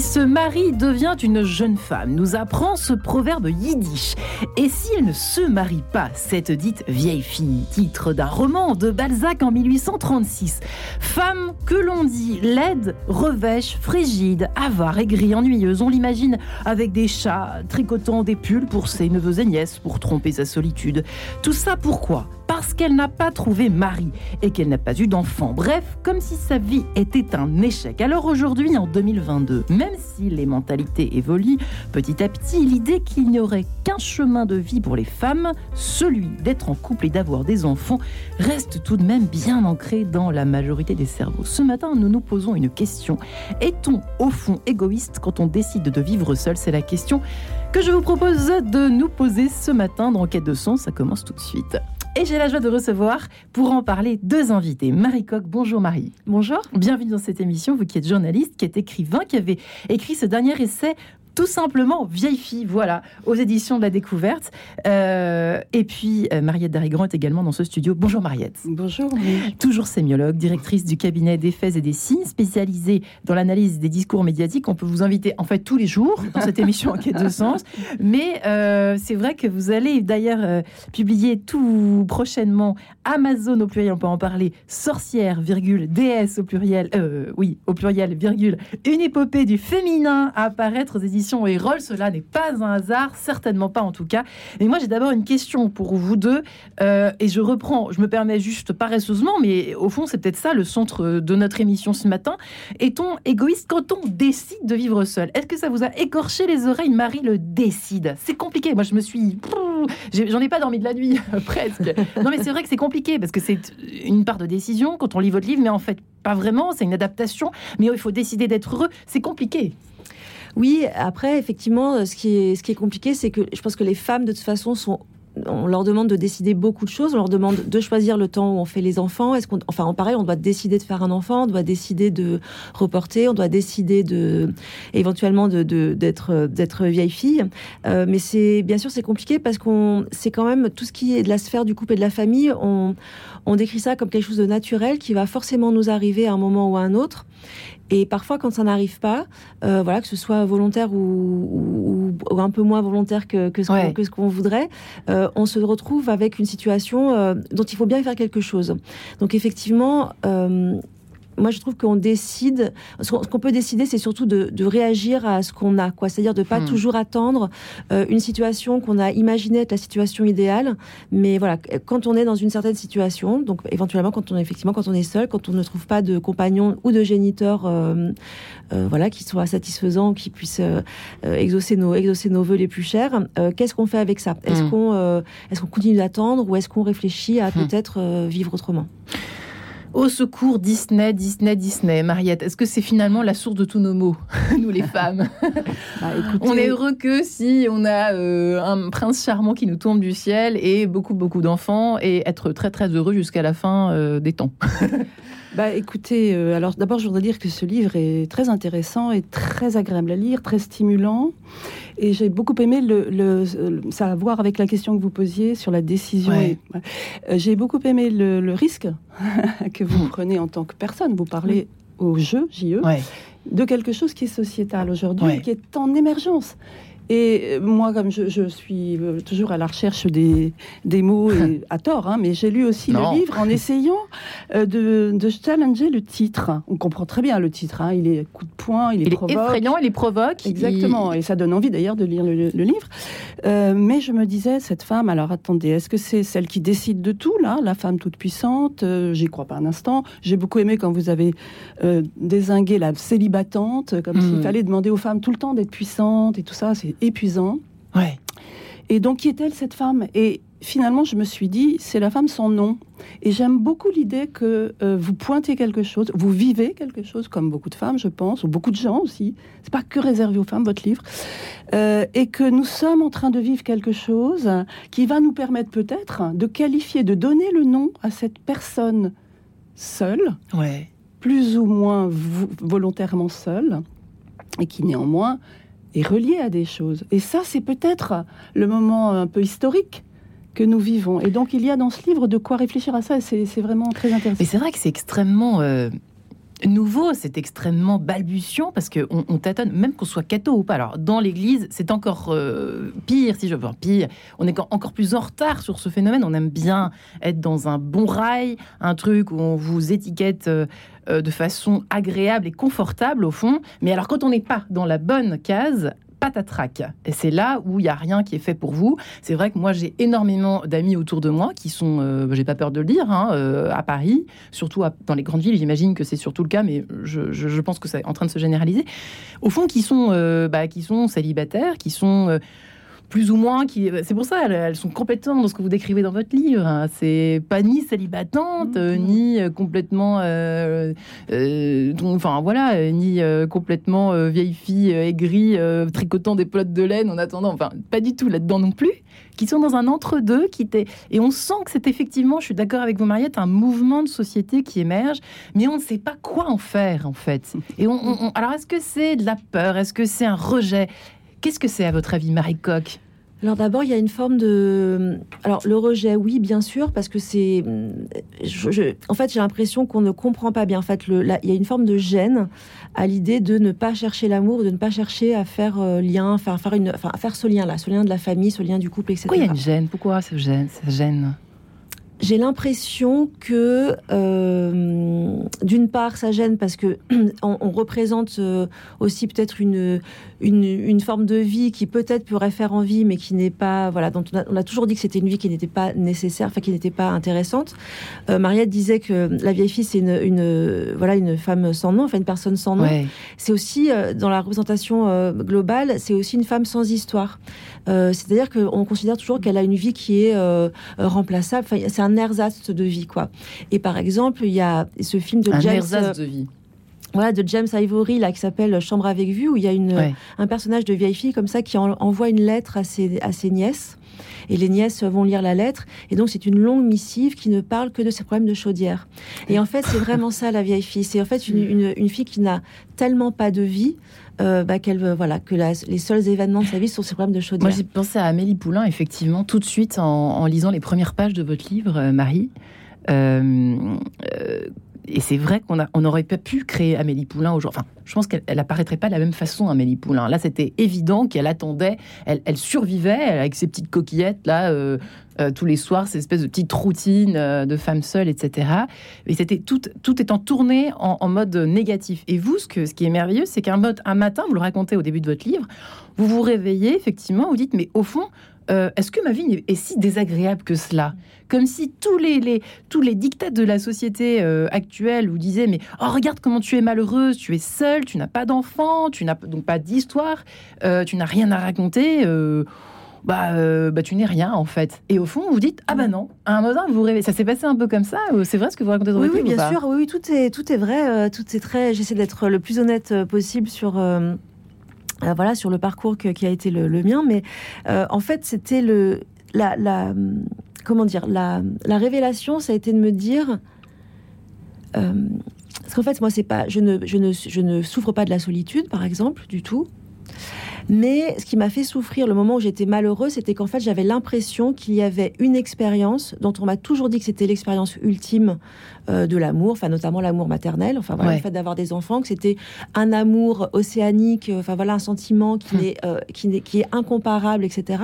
se marie devient une jeune femme, nous apprend ce proverbe yiddish. Et si elle ne se marie pas, cette dite vieille fille, titre d'un roman de Balzac en 1836. Femme que l'on dit laide, revêche, frigide, avare, aigrie, ennuyeuse, on l'imagine avec des chats tricotant des pulls pour ses neveux et nièces pour tromper sa solitude. Tout ça pourquoi? Parce qu'elle n'a pas trouvé mari et qu'elle n'a pas eu d'enfant. Bref, comme si sa vie était un échec. Alors aujourd'hui, en 2022, même si les mentalités évoluent petit à petit, l'idée qu'il n'y aurait qu'un chemin de vie pour les femmes, celui d'être en couple et d'avoir des enfants, reste tout de même bien ancré dans la majorité des cerveaux. Ce matin, nous nous posons une question. Est-on au fond égoïste quand on décide de vivre seul? C'est la question que je vous propose de nous poser ce matin dans Quête de Sens. Ça commence tout de suite. Et j'ai la joie de recevoir, pour en parler, deux invités. Marie Coq, bonjour Marie. Bonjour. Bienvenue dans cette émission, vous qui êtes journaliste, qui êtes écrivain, qui avez écrit ce dernier essai tout simplement Vieille fille, voilà, aux éditions de la découverte. Euh, et puis euh, Mariette Darigrand est également dans ce studio. Bonjour Mariette. Bonjour. Toujours sémiologue, directrice du cabinet des faits et des signes, spécialisée dans l'analyse des discours médiatiques. On peut vous inviter en fait tous les jours dans cette émission en quête de sens. Mais euh, c'est vrai que vous allez d'ailleurs publier tout prochainement Amazon au pluriel, on peut en parler, sorcière, virgule, déesse au pluriel, oui, au pluriel, virgule, une épopée du féminin à apparaître aux éditions et rôle. Cela n'est pas un hasard, certainement pas en tout cas. Et moi, j'ai d'abord une question pour vous deux. Euh, et je reprends, je me permets juste paresseusement, mais au fond, c'est peut-être ça le centre de notre émission ce matin. Est-on égoïste quand on décide de vivre seul? Est-ce que ça vous a écorché les oreilles? Marie le décide. C'est compliqué. Moi, je me suis. J'en ai pas dormi de la nuit, presque. Non, mais c'est vrai que c'est compliqué parce que c'est une part de décision quand on lit votre livre, mais en fait, pas vraiment. C'est une adaptation. Mais il faut décider d'être heureux. C'est compliqué. Oui, après, effectivement, ce qui est, ce qui est compliqué, c'est que je pense que les femmes, de toute façon, sont on leur demande de décider beaucoup de choses. On leur demande de choisir le temps où on fait les enfants. Est-ce qu'on, enfin, pareil, on doit décider de faire un enfant, on doit décider de reporter, on doit décider de, éventuellement d'être, d'être vieille fille. Euh, mais c'est, bien sûr, c'est compliqué parce qu'on, c'est quand même tout ce qui est de la sphère du couple et de la famille. On, on décrit ça comme quelque chose de naturel qui va forcément nous arriver à un moment ou à un autre. Et parfois, quand ça n'arrive pas, euh, voilà, que ce soit volontaire ou, un peu moins volontaire que, que ce qu'on voudrait, euh, on se retrouve avec une situation euh, dont il faut bien faire quelque chose. Donc effectivement, moi, je trouve qu'on décide. Ce qu'on peut décider, c'est surtout de, réagir à ce qu'on a, quoi. C'est-à-dire de pas hmm. toujours attendre euh, une situation qu'on a imaginée être la situation idéale. Mais voilà, quand on est dans une certaine situation, donc éventuellement quand on est effectivement quand on est seul, quand on ne trouve pas de compagnon ou de géniteur, euh, euh, voilà, qui soit satisfaisant, qui puisse exaucer nos exaucer nos vœux les plus chers, qu'est-ce qu'on fait avec ça? Est-ce hmm. qu'on est-ce qu'on continue d'attendre ou est-ce qu'on réfléchit à hmm. peut-être vivre autrement? Au secours, Disney, Disney, Disney. Mariette, est-ce que c'est finalement la source de tous nos maux, nous les femmes? Bah, On est heureux que si on a euh, un prince charmant qui nous tombe du ciel et beaucoup, beaucoup d'enfants et être très, très heureux jusqu'à la fin euh, des temps. Bah écoutez, euh, alors d'abord je voudrais dire que ce livre est très intéressant et très agréable à lire, très stimulant. Et j'ai beaucoup aimé le, ça a à voir avec la question que vous posiez sur la décision. Euh, j'ai beaucoup aimé le, risque que vous hmm. prenez en tant que personne. Vous parlez au jeu, JE, de quelque chose qui est sociétal aujourd'hui, qui est en émergence. Et moi, comme je, suis euh, toujours à la recherche des, des mots, et à tort, hein, mais j'ai lu aussi le livre en essayant euh, de, de, challenger le titre. On comprend très bien le titre, hein. il est coup de poing, il est, il est effrayant, il est provoque. Exactement, et ça donne envie d'ailleurs de lire le, livre. Euh, mais je me disais, cette femme, alors attendez, est-ce que c'est celle qui décide de tout, là, la femme toute puissante? J'y crois pas un instant. J'ai beaucoup aimé quand vous avez désingué la célibatante, comme s'il hmm. fallait demander aux femmes tout le temps d'être puissantes et tout ça. C'est épuisant. Ouais. Et donc, qui est-elle cette femme? Et finalement, je me suis dit, c'est la femme sans nom. Et j'aime beaucoup l'idée que euh, vous pointez quelque chose, vous vivez quelque chose, comme beaucoup de femmes, je pense, ou beaucoup de gens aussi. C'est pas que réservé aux femmes, votre livre. Euh, et que nous sommes en train de vivre quelque chose qui va nous permettre peut-être de qualifier, de donner le nom à cette personne seule, ouais. plus ou moins volontairement seule, et qui néanmoins est relié à des choses. Et ça, c'est peut-être le moment un peu historique que nous vivons. Et donc, il y a dans ce livre de quoi réfléchir à ça, c'est vraiment très intéressant. Mais c'est vrai que c'est extrêmement... Euh, nouveau, c'est extrêmement balbutiant parce qu'on on tâtonne, même qu'on soit catho ou pas. Alors, dans l'Église, c'est encore euh, pire, si je veux pire. On est encore plus en retard sur ce phénomène. On aime bien être dans un bon rail, un truc où on vous étiquette euh, de façon agréable et confortable, au fond. Mais alors, quand on n'est pas dans la bonne case, patatrac. Et c'est là où il n'y a rien qui est fait pour vous. C'est vrai que moi, j'ai énormément d'amis autour de moi qui sont, euh, j'ai pas peur de le dire, hein, euh, à Paris, surtout dans les grandes villes. J'imagine que c'est surtout le cas, mais je, pense que c'est en train de se généraliser. Au fond, qui sont, euh, bah, qui sont célibataires, qui sont plus ou moins qui. C'est pour ça, elles, sont complètement dans ce que vous décrivez dans votre livre. Hein. C'est pas ni célibatante, mm-hmm. ni euh, complètement. Euh, euh, enfin voilà, ni complètement vieille fille aigrie, tricotant des pelotes de laine en attendant. Enfin, pas du tout là-dedans non plus. Qui sont dans un entre-deux. qui Et on sent que c'est effectivement, je suis d'accord avec vous, Mariette, un mouvement de société qui émerge, mais on ne sait pas quoi en faire en fait. Et on, alors, est-ce que c'est de la peur? Est-ce que c'est un rejet? Qu'est-ce que c'est à votre avis, Marie Coq alors d'abord, il y a une forme de... Alors le rejet, oui, bien sûr, parce que c'est... En fait, j'ai l'impression qu'on ne comprend pas bien. En fait, le... il y a une forme de gêne à l'idée de ne pas chercher l'amour, de ne pas chercher à faire euh, lien, faire, faire, une... enfin, faire ce lien-là, ce lien de la famille, ce lien du couple, etc. Pourquoi il y a une gêne? Pourquoi ce gêne, cette gêne? J'ai l'impression que, euh, d'une part, ça gêne parce que on, représente euh, aussi peut-être une, une, forme de vie qui peut-être pourrait faire envie, mais qui n'est pas, voilà, dont on a, toujours dit que c'était une vie qui n'était pas nécessaire, enfin qui n'était pas intéressante. Euh, Mariette disait que la vieille fille c'est une, voilà, une femme sans nom, enfin une personne sans nom. C'est aussi dans la représentation globale, c'est aussi une femme sans histoire. C'est-à-dire qu'on considère toujours qu'elle a une vie qui est remplaçable. Enfin, c'est un ersatz de vie, quoi. Et par exemple, il y a ce film de un James. Ersatz de vie. Voilà, de James Ivory, là, qui s'appelle Chambre avec vue, où il y a une, un personnage de vieille fille comme ça qui envoie une lettre à ses, à ses nièces. Et les nièces vont lire la lettre. Et donc, c'est une longue missive qui ne parle que de ses problèmes de chaudière. Et en fait, c'est vraiment ça, la vieille fille. C'est en fait une, une, une fille qui n'a tellement pas de vie euh, bah, qu'elle voilà que les seuls événements de sa vie sont ses problèmes de chaudière. Moi, j'ai pensé à Amélie Poulain, effectivement, tout de suite en, lisant les premières pages de votre livre, euh, Marie. Et c'est vrai qu'on on n'aurait pas pu créer Amélie Poulain aujourd'hui. Enfin, je pense qu'elle apparaîtrait pas de la même façon, Amélie Poulain. Là, c'était évident qu'elle attendait, elle, survivait avec ses petites coquillettes là euh, euh, tous les soirs, ces espèces de petites routines euh, de femmes seules, etc. Et c'était tout, tout étant tourné en, mode négatif. Et vous, ce, que, ce qui est merveilleux, c'est qu'un un matin, vous le racontez au début de votre livre, vous vous réveillez effectivement, vous dites, mais au fond, euh, est-ce que ma vie est si désagréable que cela Comme si tous les, tous les dictats de la société euh, actuelle vous disaient mais oh regarde comment tu es malheureuse, tu es seule, tu n'as pas d'enfant, tu n'as donc pas d'histoire, euh, tu n'as rien à raconter. Bah, bah, tu n'es rien en fait. Et au fond, vous dites ah bah non. À un moment, vous rêvez. Ça s'est passé un peu comme ça. C'est vrai ce que vous racontez dans oui, oui, bien sûr. Oui, oui, tout est tout est vrai. tout est très. J'essaie d'être le plus honnête possible sur euh, voilà, sur le parcours qui a été le, mien. Mais euh, en fait, c'était le, la, comment dire, la, révélation, ça a été de me dire, euh, parce qu'en fait, moi, c'est pas, je ne, je ne, je ne souffre pas de la solitude, par exemple, du tout. Mais ce qui m'a fait souffrir le moment où j'étais malheureuse, c'était qu'en fait, j'avais l'impression qu'il y avait une expérience dont on m'a toujours dit que c'était l'expérience ultime euh, de l'amour, enfin notamment l'amour maternel, enfin voilà, le fait d'avoir des enfants, que c'était un amour océanique, euh, enfin voilà, un sentiment qui, hum. est, euh, qui, est, qui est incomparable, etc.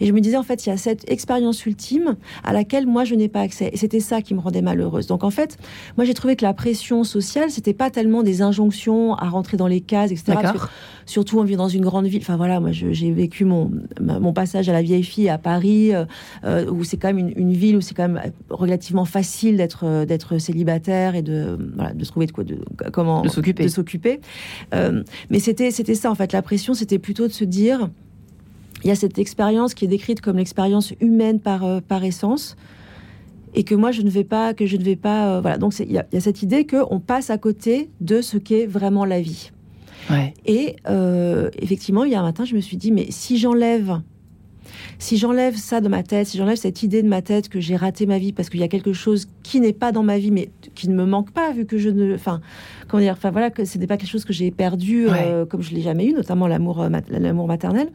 Et je me disais, en fait, il y a cette expérience ultime à laquelle moi, je n'ai pas accès. Et c'était ça qui me rendait malheureuse. Donc en fait, moi, j'ai trouvé que la pression sociale, c'était pas tellement des injonctions à rentrer dans les cases, etc. surtout, on vit dans une grande ville Enfin voilà, moi j'ai vécu mon, mon passage à la vieille fille à Paris, euh, euh, où c'est quand même une, ville où c'est quand même relativement facile d'être euh, d'être célibataire et de voilà, de trouver de quoi de comment de s'occuper. De s'occuper. mais c'était c'était ça en fait. La pression, c'était plutôt de se dire, il y a cette expérience qui est décrite comme l'expérience humaine par par essence et que moi je ne vais pas que je ne vais pas voilà donc il y, y, a cette idée que on passe à côté de ce qu'est vraiment la vie et euh, effectivement, un matin, je me suis dit, mais si j'enlève si j'enlève ça de ma tête, si j'enlève cette idée de ma tête que j'ai raté ma vie parce qu'il y a quelque chose qui n'est pas dans ma vie, mais qui ne me manque pas, vu que je ne, enfin, comment dire, enfin voilà, que ce n'est pas quelque chose que j'ai perdu euh, comme je l'ai jamais eu, notamment l'amour, euh, l'amour maternel.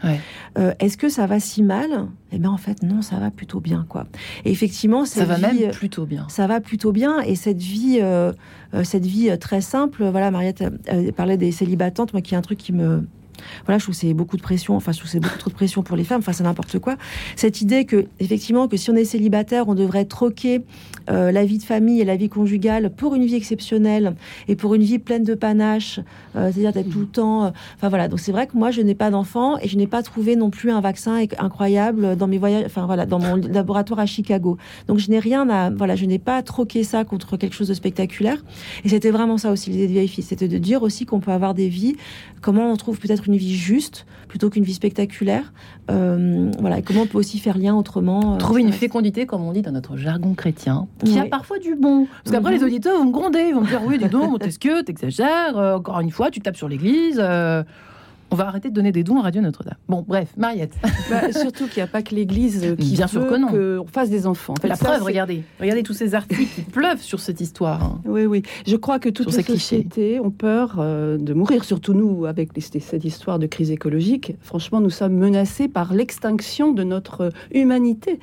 Euh, est-ce que ça va si mal? Eh bien, en fait, non, ça va plutôt bien, quoi. Et effectivement, ça va même plutôt bien. Ça va plutôt bien, et cette vie, cette vie très simple, voilà, Mariette parlait des célibatantes, moi, qui est un truc qui me voilà, je trouve c'est beaucoup de pression. Enfin, je trouve c'est beaucoup trop de pression pour les femmes. Enfin, c'est n'importe quoi. Cette idée que, effectivement, que si on est célibataire, on devrait troquer euh, la vie de famille et la vie conjugale pour une vie exceptionnelle et pour une vie pleine de panache, euh, c'est-à-dire d'être tout le temps. Euh, enfin voilà. Donc c'est vrai que moi, je n'ai pas d'enfant et je n'ai pas trouvé non plus un vaccin incroyable dans mes voyages. Enfin voilà, dans mon laboratoire à Chicago. Donc je n'ai rien à. Voilà, je n'ai pas troqué ça contre quelque chose de spectaculaire. Et c'était vraiment ça aussi l'idée de vieille fille, c'était de dire aussi qu'on peut avoir des vies. Comment on trouve peut-être une vie juste plutôt qu'une vie spectaculaire. Euh, voilà, et comment on peut aussi faire lien autrement. Euh, Trouver une fécondité, comme on dit dans notre jargon chrétien, qui a parfois du bon. Parce qu'après, mhm. les auditeurs vont me gronder, ils vont me dire Oui, dis donc, que, t'exagères, euh, encore une fois, tu tapes sur l'église. On va arrêter de donner des dons à Radio Notre-Dame. Bon, bref, Mariette. Bah, surtout qu'il n'y a pas que l'Église qui Bien sûr que qu'on fasse des enfants. la preuve, regardez, regardez tous ces articles qui pleuvent sur cette histoire. Hein. Oui, oui. Je crois que toutes les sociétés ont peur euh, de mourir, surtout nous, avec cette histoire de crise écologique. Franchement, nous sommes menacés par l'extinction de notre humanité.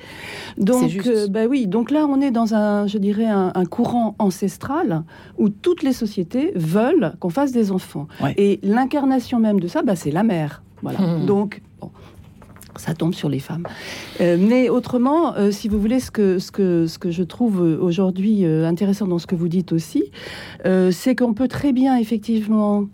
Donc, euh, bah oui. Donc là, on est dans un, je dirais, un, courant ancestral où toutes les sociétés veulent qu'on fasse des enfants. Et l'incarnation même de ça, bah, c'est la mère. Voilà. Mmh. Donc, ça tombe sur les femmes. Euh, mais autrement, euh, si vous voulez, ce que, ce que, ce que je trouve aujourd'hui euh, intéressant dans ce que vous dites aussi, c'est qu'on peut très bien, effectivement,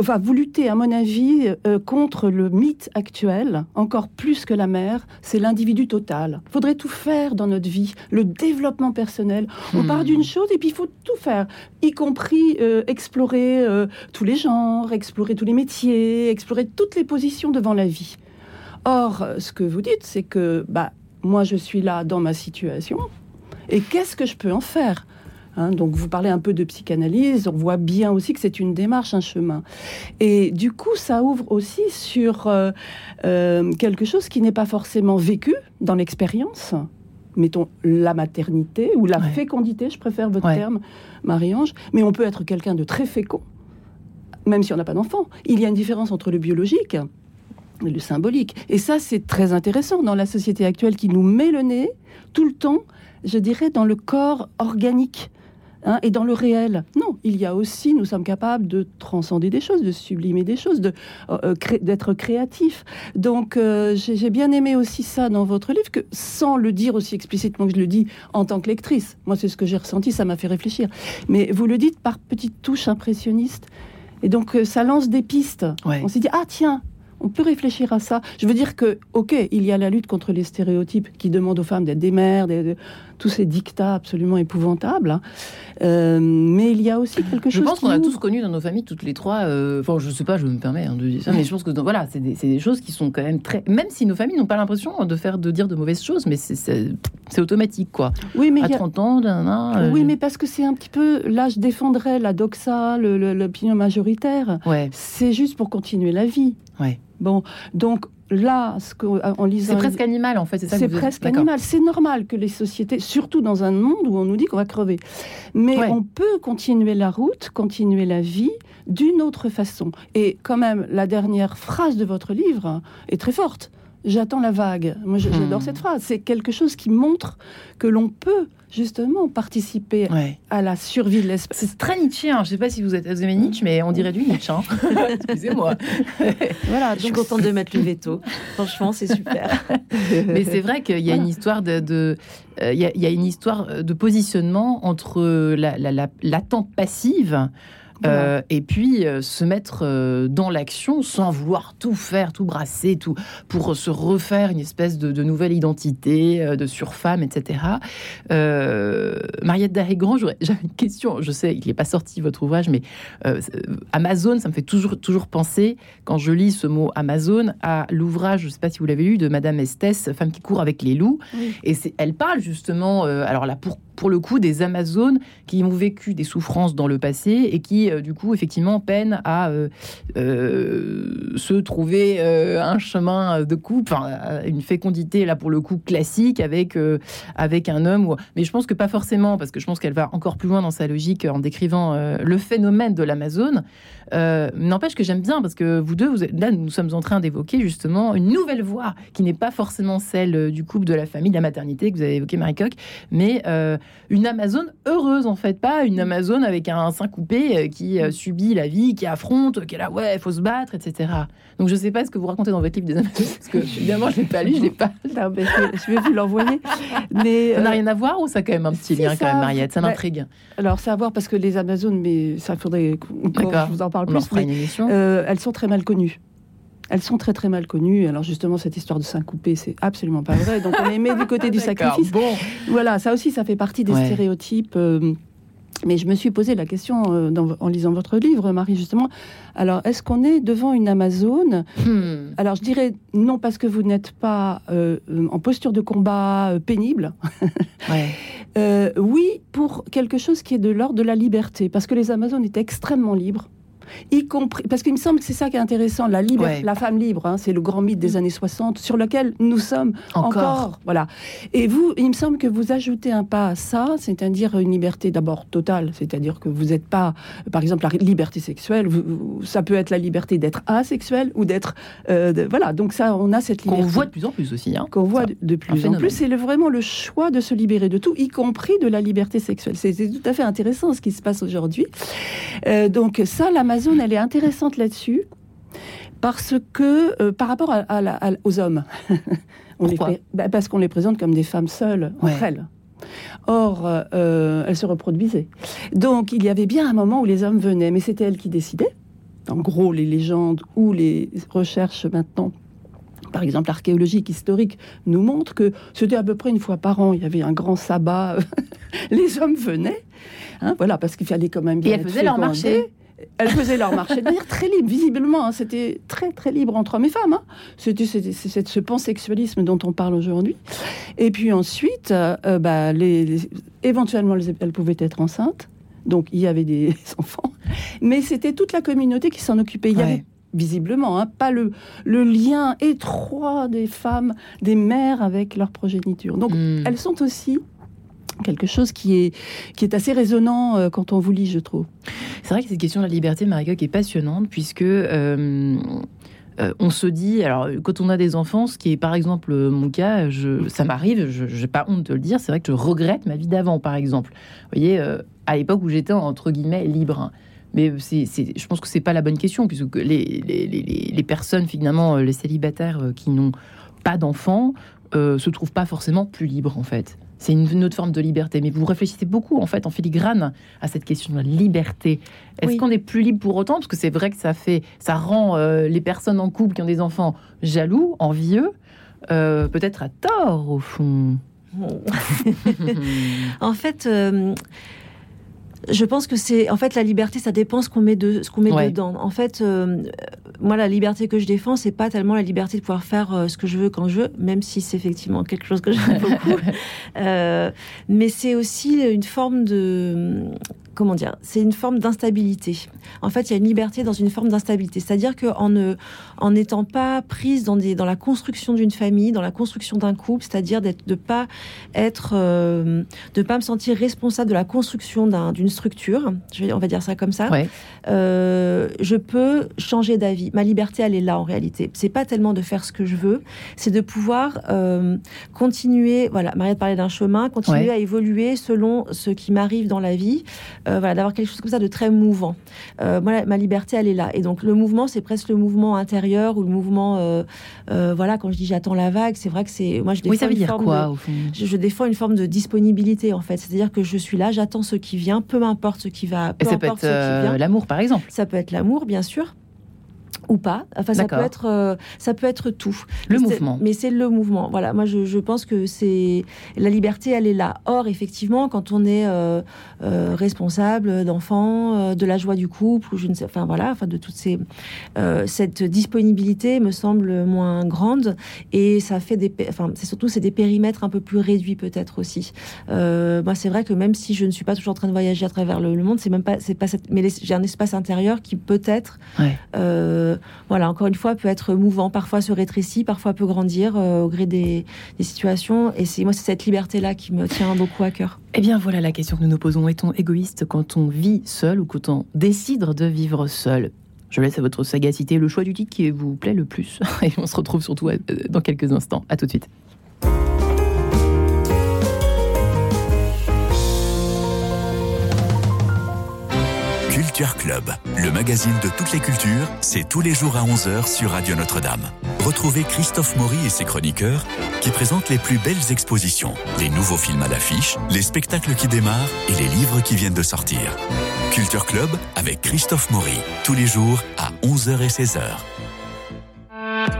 enfin, vous luttez, à mon avis, contre le mythe actuel, encore plus que la mère, c'est l'individu total. Il faudrait tout faire dans notre vie, le développement personnel. On part d'une hmm. chose et puis il faut tout faire, y compris explorer tous les genres, explorer tous les métiers, explorer toutes les positions devant la vie. Or, ce que vous dites, c'est que bah, moi, je suis là dans ma situation, et qu'est-ce que je peux en faire hein? Donc vous parlez un peu de psychanalyse, on voit bien aussi que c'est une démarche, un chemin. Et du coup, ça ouvre aussi sur euh, euh, quelque chose qui n'est pas forcément vécu dans l'expérience. Mettons la maternité ou la fécondité, je préfère votre terme, Marie-Ange. Mais on peut être quelqu'un de très fécond, même si on n'a pas d'enfant. Il y a une différence entre le biologique le symbolique. Et ça, c'est très intéressant dans la société actuelle qui nous met le nez tout le temps, je dirais, dans le corps organique. Hein, et dans le réel. Non, il y a aussi, nous sommes capables de transcender des choses, de sublimer des choses, de, euh, d'être créatifs. Donc, euh, j'ai, bien aimé aussi ça dans votre livre, que sans le dire aussi explicitement que je le dis en tant que lectrice. Moi, c'est ce que j'ai ressenti, ça m'a fait réfléchir. Mais vous le dites par petites touches impressionnistes. Et donc, euh, ça lance des pistes. On s'est dit, ah tiens, on peut réfléchir à ça. Je veux dire que, ok, il y a la lutte contre les stéréotypes qui demandent aux femmes d'être des mères, tous ces dictats absolument épouvantables. Hein. Euh, mais il y a aussi quelque chose. Je pense qu'on a tous connu dans nos familles, toutes les trois. Euh, enfin, je sais pas, je me permets hein, de dire ça, mais je pense que voilà, c'est des, choses qui sont quand même très. Même si nos familles n'ont pas l'impression de faire, de dire de mauvaises choses, mais c'est automatique, quoi. Oui, mais à 30 ans, euh, Oui, mais parce que c'est un petit peu. Là, je défendrais la doxa, l'opinion majoritaire. Ouais. C'est juste pour continuer la vie. Ouais. Bon, donc là, ce en lisant. C'est presque animal, en fait, c'est ça C'est presque animal. C'est normal que les sociétés, surtout dans un monde où on nous dit qu'on va crever. Mais on peut continuer la route, continuer la vie d'une autre façon. Et quand même, la dernière phrase de votre livre est très forte. J'attends la vague. Moi, j'adore hmm. cette phrase. C'est quelque chose qui montre que l'on peut justement participer à la survie de l'espèce. C'est très Nietzsche. Je ne sais pas si vous, êtes, vous aimez Nietzsche, mais on dirait du Nietzsche. Hein. Excusez-moi. voilà, je suis contente de mettre le veto. Franchement, c'est super. mais c'est vrai qu'il y a une histoire de, euh, il, y a, une histoire de positionnement entre l'attente la, passive euh, et puis euh, se mettre euh, dans l'action sans vouloir tout faire, tout brasser, tout pour se refaire une espèce de, nouvelle identité de surfemme, etc. Mariette Darrigrand, j'avais une question. Je sais, il n'est pas sorti votre ouvrage, mais Amazon, ça me fait toujours toujours penser quand je lis ce mot Amazon à l'ouvrage, je ne sais pas si vous l'avez lu, de Madame Esthès, femme qui court avec les loups. Et c'est, elle parle justement, alors là pour pour le coup des Amazones qui ont vécu des souffrances dans le passé et qui, du coup, effectivement, peinent à se trouver un chemin de couple, une fécondité, là, pour le coup, classique avec, avec un homme. Mais je pense que pas forcément, parce que je pense qu'elle va encore plus loin dans sa logique en décrivant le phénomène de l'Amazone. N'empêche que j'aime bien, parce que vous deux, vous là, nous sommes en train d'évoquer justement une nouvelle voie qui n'est pas forcément celle du couple, de la famille, de la maternité que vous avez évoqué, Marie Coq, mais une Amazone heureuse, en fait, pas une Amazone avec un sein coupé qui subit la vie, qui affronte, qui est là, ouais, il faut se battre, etc. Donc je ne sais pas ce que vous racontez dans votre livre des Amazones, parce que évidemment, je ne l'ai pas lu, je l'ai pas. je vais vous l'envoyer. Mais ça n'a rien à voir ou ça a quand même un petit lien, quand même, Mariette? Ça m'intrigue. alors, c'est à voir parce que les Amazones, mais ça faudrait que je vous en parle plus. Mais, euh, elles sont très mal connues. Elles sont très très mal connues. Alors justement, cette histoire de sein coupé, c'est absolument pas vrai. Donc on les met du côté du sacrifice. Bon. Voilà, ça aussi, ça fait partie des stéréotypes. Euh, mais je me suis posé la question euh, en lisant votre livre, Marie, justement. Alors, est-ce qu'on est devant une Amazone hmm. Alors, je dirais non parce que vous n'êtes pas euh, en posture de combat euh, pénible. oui, pour quelque chose qui est de l'ordre de la liberté, parce que les Amazones étaient extrêmement libres y compris parce qu'il me semble que c'est ça qui est intéressant, la, la femme libre, hein, c'est le grand mythe des mm. années 60 sur lequel nous sommes encore. Voilà. Et vous, il me semble que vous ajoutez un pas à ça, c'est-à-dire une liberté d'abord totale, c'est-à-dire que vous n'êtes pas, par exemple, la liberté sexuelle, ça peut être la liberté d'être asexuel ou d'être, euh, voilà. Donc ça, on a cette liberté. Qu'on voit de plus en plus aussi. Hein. Qu'on voit de, plus en plus. C'est vraiment le choix de se libérer de tout, y compris de la liberté sexuelle. C'est tout à fait intéressant ce qui se passe aujourd'hui. Euh, donc ça, la zone, elle est intéressante là-dessus parce que euh, par rapport aux hommes, bah, parce qu'on les présente comme des femmes seules entre elles. Or, euh, elles se reproduisaient. Donc, il y avait bien un moment où les hommes venaient, mais c'était elles qui décidaient. En gros, les légendes ou les recherches maintenant par exemple, l'archéologique historique nous montre que c'était à peu près une fois par an, il y avait un grand sabbat, les hommes venaient, hein, voilà, parce qu'il fallait quand même bien. Et elles faisaient leur marché elles faisaient leur marché de manière très libre, visiblement. Hein. c'était très, très libre entre hommes et femmes. Hein. C'était ce pansexualisme dont on parle aujourd'hui. Et puis ensuite, euh, euh, bah, les, éventuellement, elles pouvaient être enceintes. Donc, il y avait des enfants. Mais c'était toute la communauté qui s'en occupait. Il y avait visiblement, hein, pas le, le lien étroit des femmes, des mères avec leur progéniture. Donc, hmm. elles sont aussi quelque chose qui est, qui est assez résonnant euh, quand on vous lit, je trouve. C'est vrai que cette question de la liberté, Marie est passionnante, puisque... Euh, euh, on se dit, alors quand on a des enfants, ce qui est par exemple mon cas, ça m'arrive, je n'ai pas honte de le dire, c'est vrai que je regrette ma vie d'avant, par exemple. Vous voyez, à l'époque où j'étais entre guillemets libre. Mais je pense que c'est pas la bonne question, puisque les, les, les, les personnes, finalement, les célibataires qui n'ont pas d'enfants, se trouvent pas forcément plus libres, en fait c'est une, autre forme de liberté. Mais vous réfléchissez beaucoup, en fait, en filigrane, à cette question de la liberté. Est-ce qu'on est plus libre pour autant? Parce que c'est vrai que ça fait, ça rend euh, les personnes en couple qui ont des enfants jaloux, envieux, euh, peut-être à tort, au fond. en fait, euh, je pense que c'est en fait la liberté, ça dépend ce qu'on met de ce qu'on met dedans. En fait, euh, moi la liberté que je défends, c'est pas tellement la liberté de pouvoir faire euh, ce que je veux quand je veux, même si c'est effectivement quelque chose que j'aime beaucoup. euh, mais c'est aussi une forme de comment dire, c'est une forme d'instabilité. En fait, il y a une liberté dans une forme d'instabilité. C'est-à-dire qu'en ne, en n'étant pas prise dans, des, dans la construction d'une famille, dans la construction d'un couple, c'est-à-dire d'être, de pas être, euh, de pas me sentir responsable de la construction d'une structure, je vais, on va dire ça comme ça, euh, je peux changer d'avis. Ma liberté, elle est là en réalité. C'est pas tellement de faire ce que je veux, c'est de pouvoir euh, continuer. Voilà, Mariette parlait d'un chemin, continuer à évoluer selon ce qui m'arrive dans la vie. Euh, voilà, d'avoir quelque chose comme ça de très mouvant. Euh, moi, ma liberté, elle est là. Et donc, le mouvement, c'est presque le mouvement intérieur ou le mouvement, euh, voilà, quand je dis j'attends la vague, c'est vrai que c'est, moi, je défends oui, ça veut dire quoi, Je, défends une forme de disponibilité, en fait. C'est-à-dire que je suis là, j'attends ce qui vient, peu importe ce qui va. Peu Et ça peut être l'amour, par exemple. Ça peut être l'amour, bien sûr. Ou pas. Enfin, ça peut être, euh, ça peut être tout. Le mouvement. Mais c'est le mouvement. Voilà. Moi, je, je pense que c'est la liberté, elle est là. Or, effectivement, quand on est euh, euh, responsable d'enfants, de la joie du couple, ou je ne sais, enfin voilà, enfin de toutes ces, cette disponibilité me semble moins grande et ça fait des, enfin c'est surtout c'est des périmètres un peu plus réduits peut-être aussi. moi, c'est vrai que même si je ne suis pas toujours en train de voyager à travers le, monde, c'est même pas, c'est pas cette, mais j'ai un espace intérieur qui peut-être ouais voilà, encore une fois, peut être mouvant, parfois se rétrécit, parfois peut grandir euh, au gré des, situations. Et c'est moi, c'est cette liberté-là qui me tient beaucoup à cœur. Eh bien, voilà la question que nous nous posons. Est-on égoïste quand on vit seul ou quand on décide de vivre seul? Je laisse à votre sagacité le choix du titre qui vous plaît le plus. Et on se retrouve surtout euh, dans quelques instants. À tout de suite. Culture Club, le magazine de toutes les cultures, c'est tous les jours à 11h sur Radio Notre-Dame. Retrouvez Christophe Maury et ses chroniqueurs qui présentent les plus belles expositions, les nouveaux films à l'affiche, les spectacles qui démarrent et les livres qui viennent de sortir. Culture Club avec Christophe Maury, tous les jours à 11h et 16h.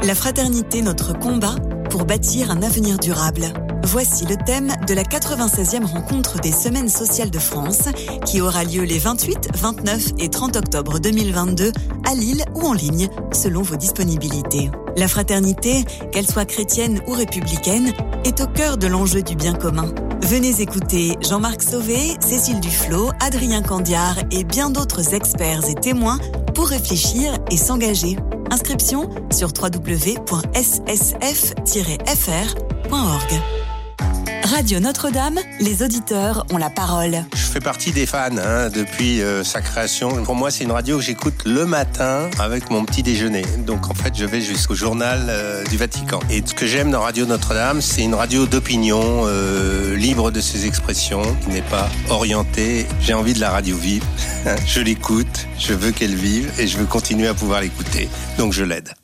La fraternité, notre combat pour bâtir un avenir durable. Voici le thème de la 96e rencontre des Semaines sociales de France qui aura lieu les 28, 29 et 30 octobre 2022 à Lille ou en ligne selon vos disponibilités. La fraternité, qu'elle soit chrétienne ou républicaine, est au cœur de l'enjeu du bien commun. Venez écouter Jean-Marc Sauvé, Cécile Duflot, Adrien Candiard et bien d'autres experts et témoins pour réfléchir et s'engager. Inscription sur www.ssf-fr.org. Radio Notre-Dame, les auditeurs ont la parole. Je fais partie des fans hein, depuis euh, sa création. Pour moi, c'est une radio que j'écoute le matin avec mon petit déjeuner. Donc en fait, je vais jusqu'au journal euh, du Vatican. Et ce que j'aime dans Radio Notre-Dame, c'est une radio d'opinion, euh, libre de ses expressions, qui n'est pas orientée. J'ai envie de la radio vive. je l'écoute, je veux qu'elle vive et je veux continuer à pouvoir l'écouter. Donc je l'aide.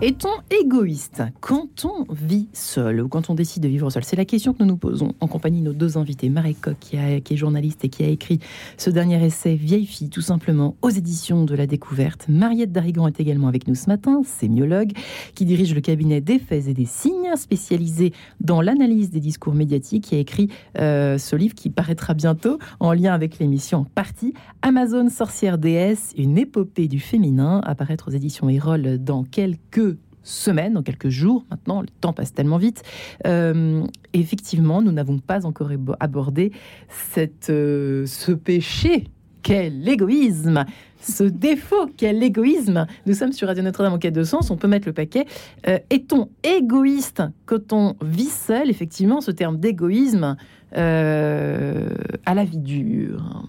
Est-on égoïste quand on vit seul ou quand on décide de vivre seul? C'est la question que nous nous posons en compagnie de nos deux invités. Marie Coq, qui, est journaliste et qui a écrit ce dernier essai Vieille fille, tout simplement, aux éditions de la découverte. Mariette Darigan est également avec nous ce matin, sémiologue, qui dirige le cabinet des faits et des signes, spécialisé dans l'analyse des discours médiatiques, qui a écrit euh, ce livre qui paraîtra bientôt en lien avec l'émission Partie, Amazon sorcière déesse, une épopée du féminin, apparaître aux éditions Erol dans quelques semaines, dans quelques jours. Maintenant, le temps passe tellement vite. Euh, effectivement, nous n'avons pas encore abordé cette, euh, ce péché qu'est l'égoïsme, ce défaut qu'est l'égoïsme. Nous sommes sur Radio Notre-Dame en quête de sens, on peut mettre le paquet. Euh, est-on égoïste quand on vit seul? Effectivement, ce terme d'égoïsme à la vie dure.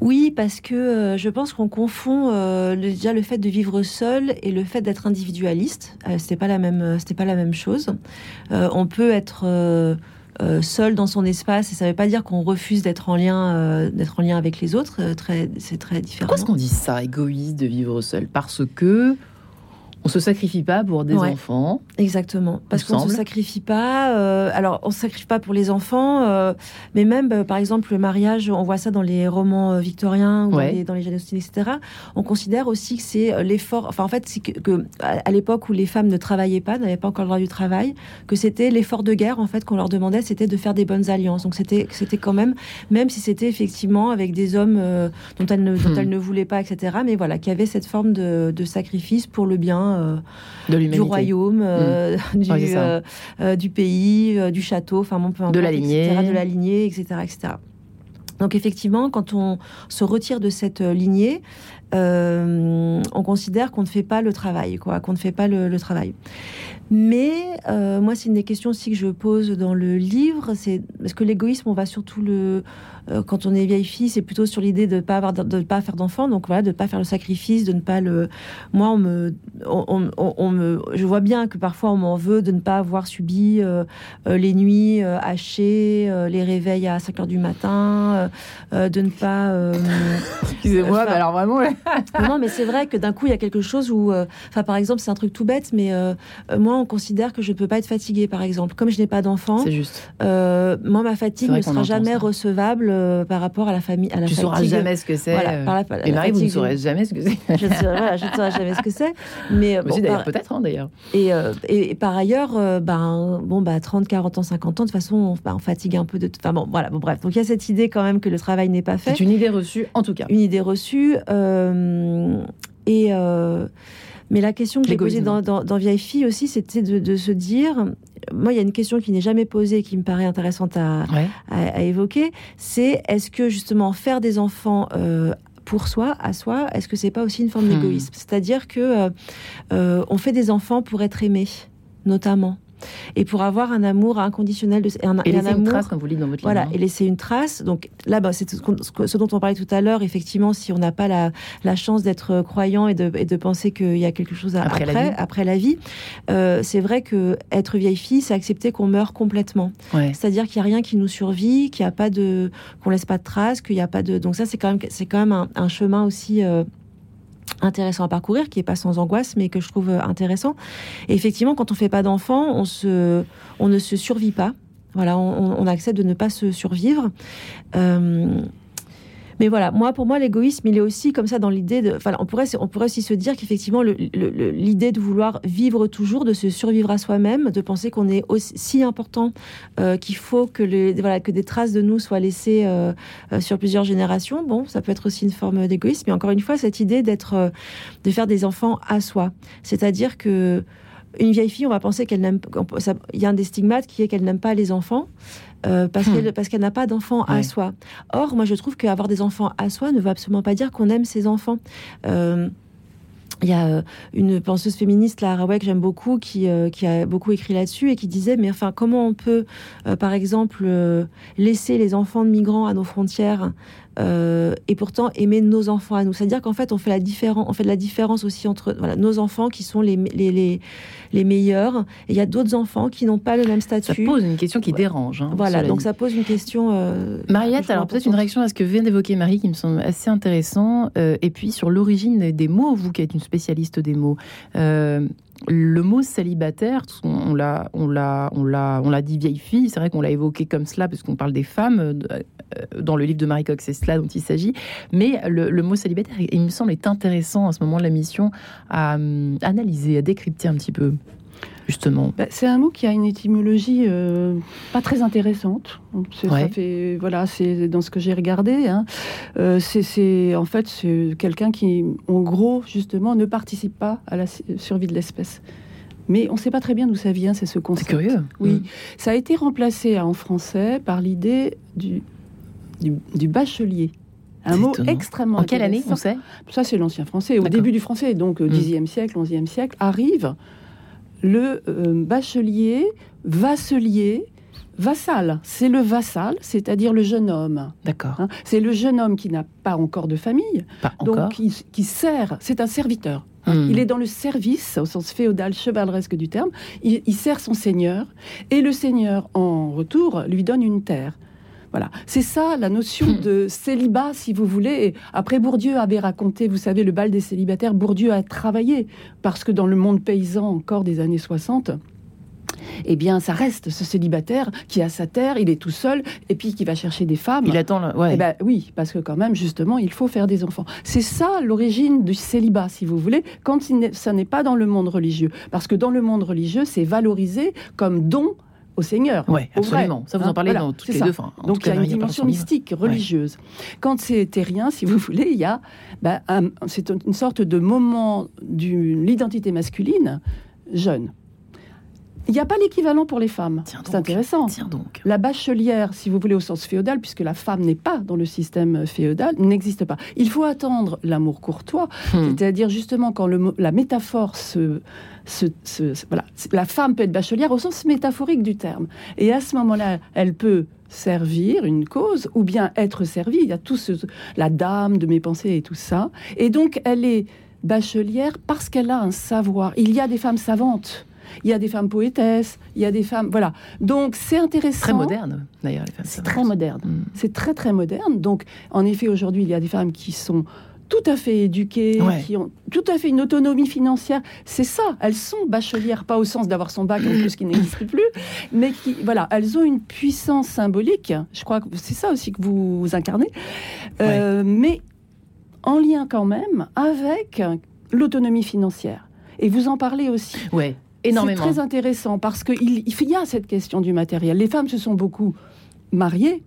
Oui, parce que euh, je pense qu'on confond euh, déjà le fait de vivre seul et le fait d'être individualiste. Euh, c'était pas la même, c'était pas la même chose. on peut être seul dans son espace et ça ne veut pas dire qu'on refuse d'être en lien, d'être en lien avec les autres. très, c'est très différent. Pourquoi est-ce qu'on dit ça, égoïste de vivre seul? Parce que on se sacrifie pas pour des enfants. Exactement. Parce qu'on se sacrifie pas. Euh, alors, on se sacrifie pas pour les enfants, euh, mais même, euh, par exemple, le mariage, on voit ça dans les romans victoriens ou dans les, dans etc. On considère aussi que c'est l'effort. Enfin, en fait, c'est que, à l'époque où les femmes ne travaillaient pas, n'avaient pas encore le droit du travail, que c'était l'effort de guerre en fait qu'on leur demandait, c'était de faire des bonnes alliances. Donc c'était, c'était quand même, même si c'était effectivement avec des hommes dont elles ne, dont hmm. elles ne voulaient pas, etc. Mais voilà, qu'il y avait cette forme de, de sacrifice pour le bien euh, du royaume, euh, mm. du, euh, du, pays, du château, enfin bon, de la lignée, de la lignée, etc., etc. Donc effectivement, quand on se retire de cette lignée, on considère qu'on ne fait pas le travail, quoi, qu'on ne fait pas le, travail. Mais moi, c'est une des questions aussi que je pose dans le livre, c'est parce que l'égoïsme, on va surtout le euh, quand on est vieille fille, c'est plutôt sur l'idée de ne pas avoir, de, pas faire d'enfant, donc voilà, de ne pas faire le sacrifice, de ne pas le. Moi, on me, on, me, je vois bien que parfois on m'en veut de ne pas avoir subi euh, euh, les nuits hachées, les réveils à 5 heures du matin, de ne pas. Excusez-moi, mais alors vraiment, non, mais c'est vrai que d'un coup, il y a quelque chose où, euh, enfin, par exemple, c'est un truc tout bête, mais euh, euh, moi, on considère que je ne peux pas être fatiguée, par exemple. Comme je n'ai pas d'enfant, C'est juste. euh, moi, ma fatigue ne sera jamais ça. recevable par rapport à la famille, à la Tu fatigue. sauras jamais ce que c'est. Voilà, par la, la Et Marie, vous ne saurez jamais ce que c'est. Je ne saurais, voilà, je ne saurais jamais ce que c'est. Mais Moi bon, d'ailleurs, par- peut-être, hein, d'ailleurs. et, et, et par ailleurs, ben, bon, bah, 30, 40 ans, 50 ans, de toute façon, on, bah, on fatigue un peu de. Enfin bon, voilà, bon, bref. Donc il y a cette idée quand même que le travail n'est pas fait. C'est une idée reçue, en tout cas. Une idée reçue. euh, et. euh, mais la question que j'ai posée dans, dans, dans Vieille Fille aussi, c'était de, de se dire. Moi, il y a une question qui n'est jamais posée et qui me paraît intéressante à, Ouais. à, à évoquer, c'est est-ce que justement faire des enfants euh, pour soi, à soi, est-ce que c'est pas aussi une forme Hmm. d'égoïsme? C'est-à-dire que euh, euh, on fait des enfants pour être aimés, notamment, et pour avoir un amour inconditionnel de, un, Et et un laisser une amour. trace, comme vous dites dans votre livre. Voilà, hein. et laisser une trace. Donc là, bah, c'est ce, dont on parlait tout à l'heure. Effectivement, si on n'a pas la, la chance d'être croyant et de, et de penser qu'il y a quelque chose à- Après après, la vie. après la vie, euh, c'est vrai que être vieille fille, c'est accepter qu'on meurt complètement. Ouais. C'est-à-dire qu'il n'y a rien qui nous survit, qu'il n'y a pas de, qu'on laisse pas de traces, qu'il n'y a pas de. Donc ça, c'est quand même, c'est quand même un, un chemin aussi. euh, intéressant à parcourir, qui est pas sans angoisse, mais que je trouve euh, intéressant. Effectivement, quand on fait pas d'enfant, on se, on ne se survit pas. Voilà, on, on accepte de ne pas se survivre. Euh, mais voilà, moi, pour moi, l'égoïsme, il est aussi comme ça dans l'idée de. Enfin, on pourrait, on pourrait aussi se dire qu'effectivement, l'idée de vouloir vivre toujours, de se survivre à soi-même, de penser qu'on est aussi si important euh, qu'il faut que, les, voilà, que des traces de nous soient laissées euh, euh, sur plusieurs générations. Bon, ça peut être aussi une forme d'égoïsme, mais encore une fois, cette idée d'être, de faire des enfants à soi, c'est-à-dire que une vieille fille, on va penser qu'elle n'aime. Il y a un des stigmates qui est qu'elle n'aime pas les enfants. euh, parce Hmm. qu'elle parce qu'elle n'a pas d'enfants à soi. Or, moi, je trouve qu'avoir des enfants à soi ne veut absolument pas dire qu'on aime ses enfants. Euh, il y a euh, une penseuse féministe, Lara Haraway, que j'aime beaucoup, qui, euh, qui a beaucoup écrit là-dessus et qui disait, mais enfin, comment on peut, euh, par exemple, euh, laisser les enfants de migrants à nos frontières euh, et pourtant aimer nos enfants à nous C'est-à-dire qu'en fait, on fait, la différen- on fait de la différence aussi entre voilà, nos enfants qui sont les, les, les, les meilleurs, et il y a d'autres enfants qui n'ont pas le même Ça statut. pose une question qui Ouais. dérange. hein, voilà, donc ça pose une question. euh, Mariette, alors peut-être une réaction à ce que vient d'évoquer Marie qui me semble assez intéressant. euh, et puis sur l'origine des- mots, vous qui êtes une spécialiste des mots. euh, le mot célibataire, on l'a, on l'a, on l'a, on l'a dit vieille fille. C'est vrai qu'on l'a évoqué comme cela parce qu'on parle des femmes euh, euh, dans le livre de Marie Cox. C'est cela dont il s'agit. Mais le, le mot célibataire, il me semble, est intéressant à ce moment de la mission à hum, analyser, à décrypter un petit peu, justement. Bah, c'est un mot qui a une étymologie euh, pas très intéressante. C'est, Ouais. ça fait, voilà, c'est dans ce que j'ai regardé. hein. Euh, c'est, c'est- en fait c'est quelqu'un qui, en gros, justement, ne participe pas à la su- survie de l'espèce. Mais on ne sait pas très bien d'où ça vient, c'est ce C'est concept. curieux. Oui, Hum. ça a été remplacé en français par l'idée du, du, du bachelier. Un mot étonnant. extrêmement En quelle année on sait Ça, c'est l'ancien français. Au début du français, donc au Mm. Xe siècle, XIe siècle, arrive le euh, bachelier, vasselier, vassal. C'est le vassal, c'est-à-dire le jeune homme. D'accord. hein. C'est le jeune homme qui n'a pas encore de famille, Pas encore. donc qui, qui sert. C'est un serviteur. hein. Hmm. Il est dans le service, au sens féodal, chevaleresque du terme. Il, il sert son seigneur, et le seigneur, en retour, lui donne une terre. Voilà, c'est ça la notion Hmm. de célibat, si vous voulez. Après, Bourdieu avait raconté, vous savez, le bal des célibataires. Bourdieu a travaillé parce que dans le monde paysan encore des années 60, eh bien, ça reste ce célibataire qui a sa terre, il est tout seul, et puis qui va chercher des femmes. Il attend. le- Ouais. Eh ben oui, parce que quand même, justement, il faut faire des enfants. C'est ça l'origine du célibat, si vous voulez, quand ça n'est pas dans le monde religieux. Parce que dans le monde religieux, c'est valorisé comme don au Seigneur. Vrai. absolument. Ça, vous en Hein, parlez voilà, dans toutes les ça. deux. Enfin, en Donc il y a une dimension mystique, religieuse. Quand c'est terrien, si vous voulez, il y a ben, un- c'est une sorte de moment de l'identité masculine jeune. Il n'y a pas l'équivalent pour les femmes. C'est intéressant. Tiens donc. La bachelière, si vous voulez, au sens féodal, puisque la femme n'est pas dans le système féodal, n'existe pas. Il faut attendre l'amour courtois, Hmm. c'est-à-dire justement quand le la métaphore se, se- se- se- voilà, la femme peut être bachelière au sens métaphorique du terme. Et à ce moment-là, elle peut servir une cause ou bien être servie. Il y a tout ce, la dame de mes pensées et tout ça. Et donc, elle est bachelière parce qu'elle a un savoir. Il y a des femmes savantes. Il y a des femmes poétesses, il y a des femmes. Voilà. Donc, c'est intéressant. Très moderne, d'ailleurs, les femmes. C'est très moderne. Hmm. C'est très très moderne. Donc, en effet, aujourd'hui, il y a des femmes qui sont tout à fait éduquées, qui ont tout à fait une autonomie financière. C'est ça, elles sont bachelières, pas au sens d'avoir son bac en plus qui n'existe plus, mais qui, voilà, elles ont une puissance symbolique. Je crois que c'est ça aussi que vous incarnez, euh, mais en lien quand même avec l'autonomie financière. Et vous en parlez aussi. Ouais. Énormément. C'est très intéressant parce qu'il il y a cette question du matériel. Les femmes se sont beaucoup mariées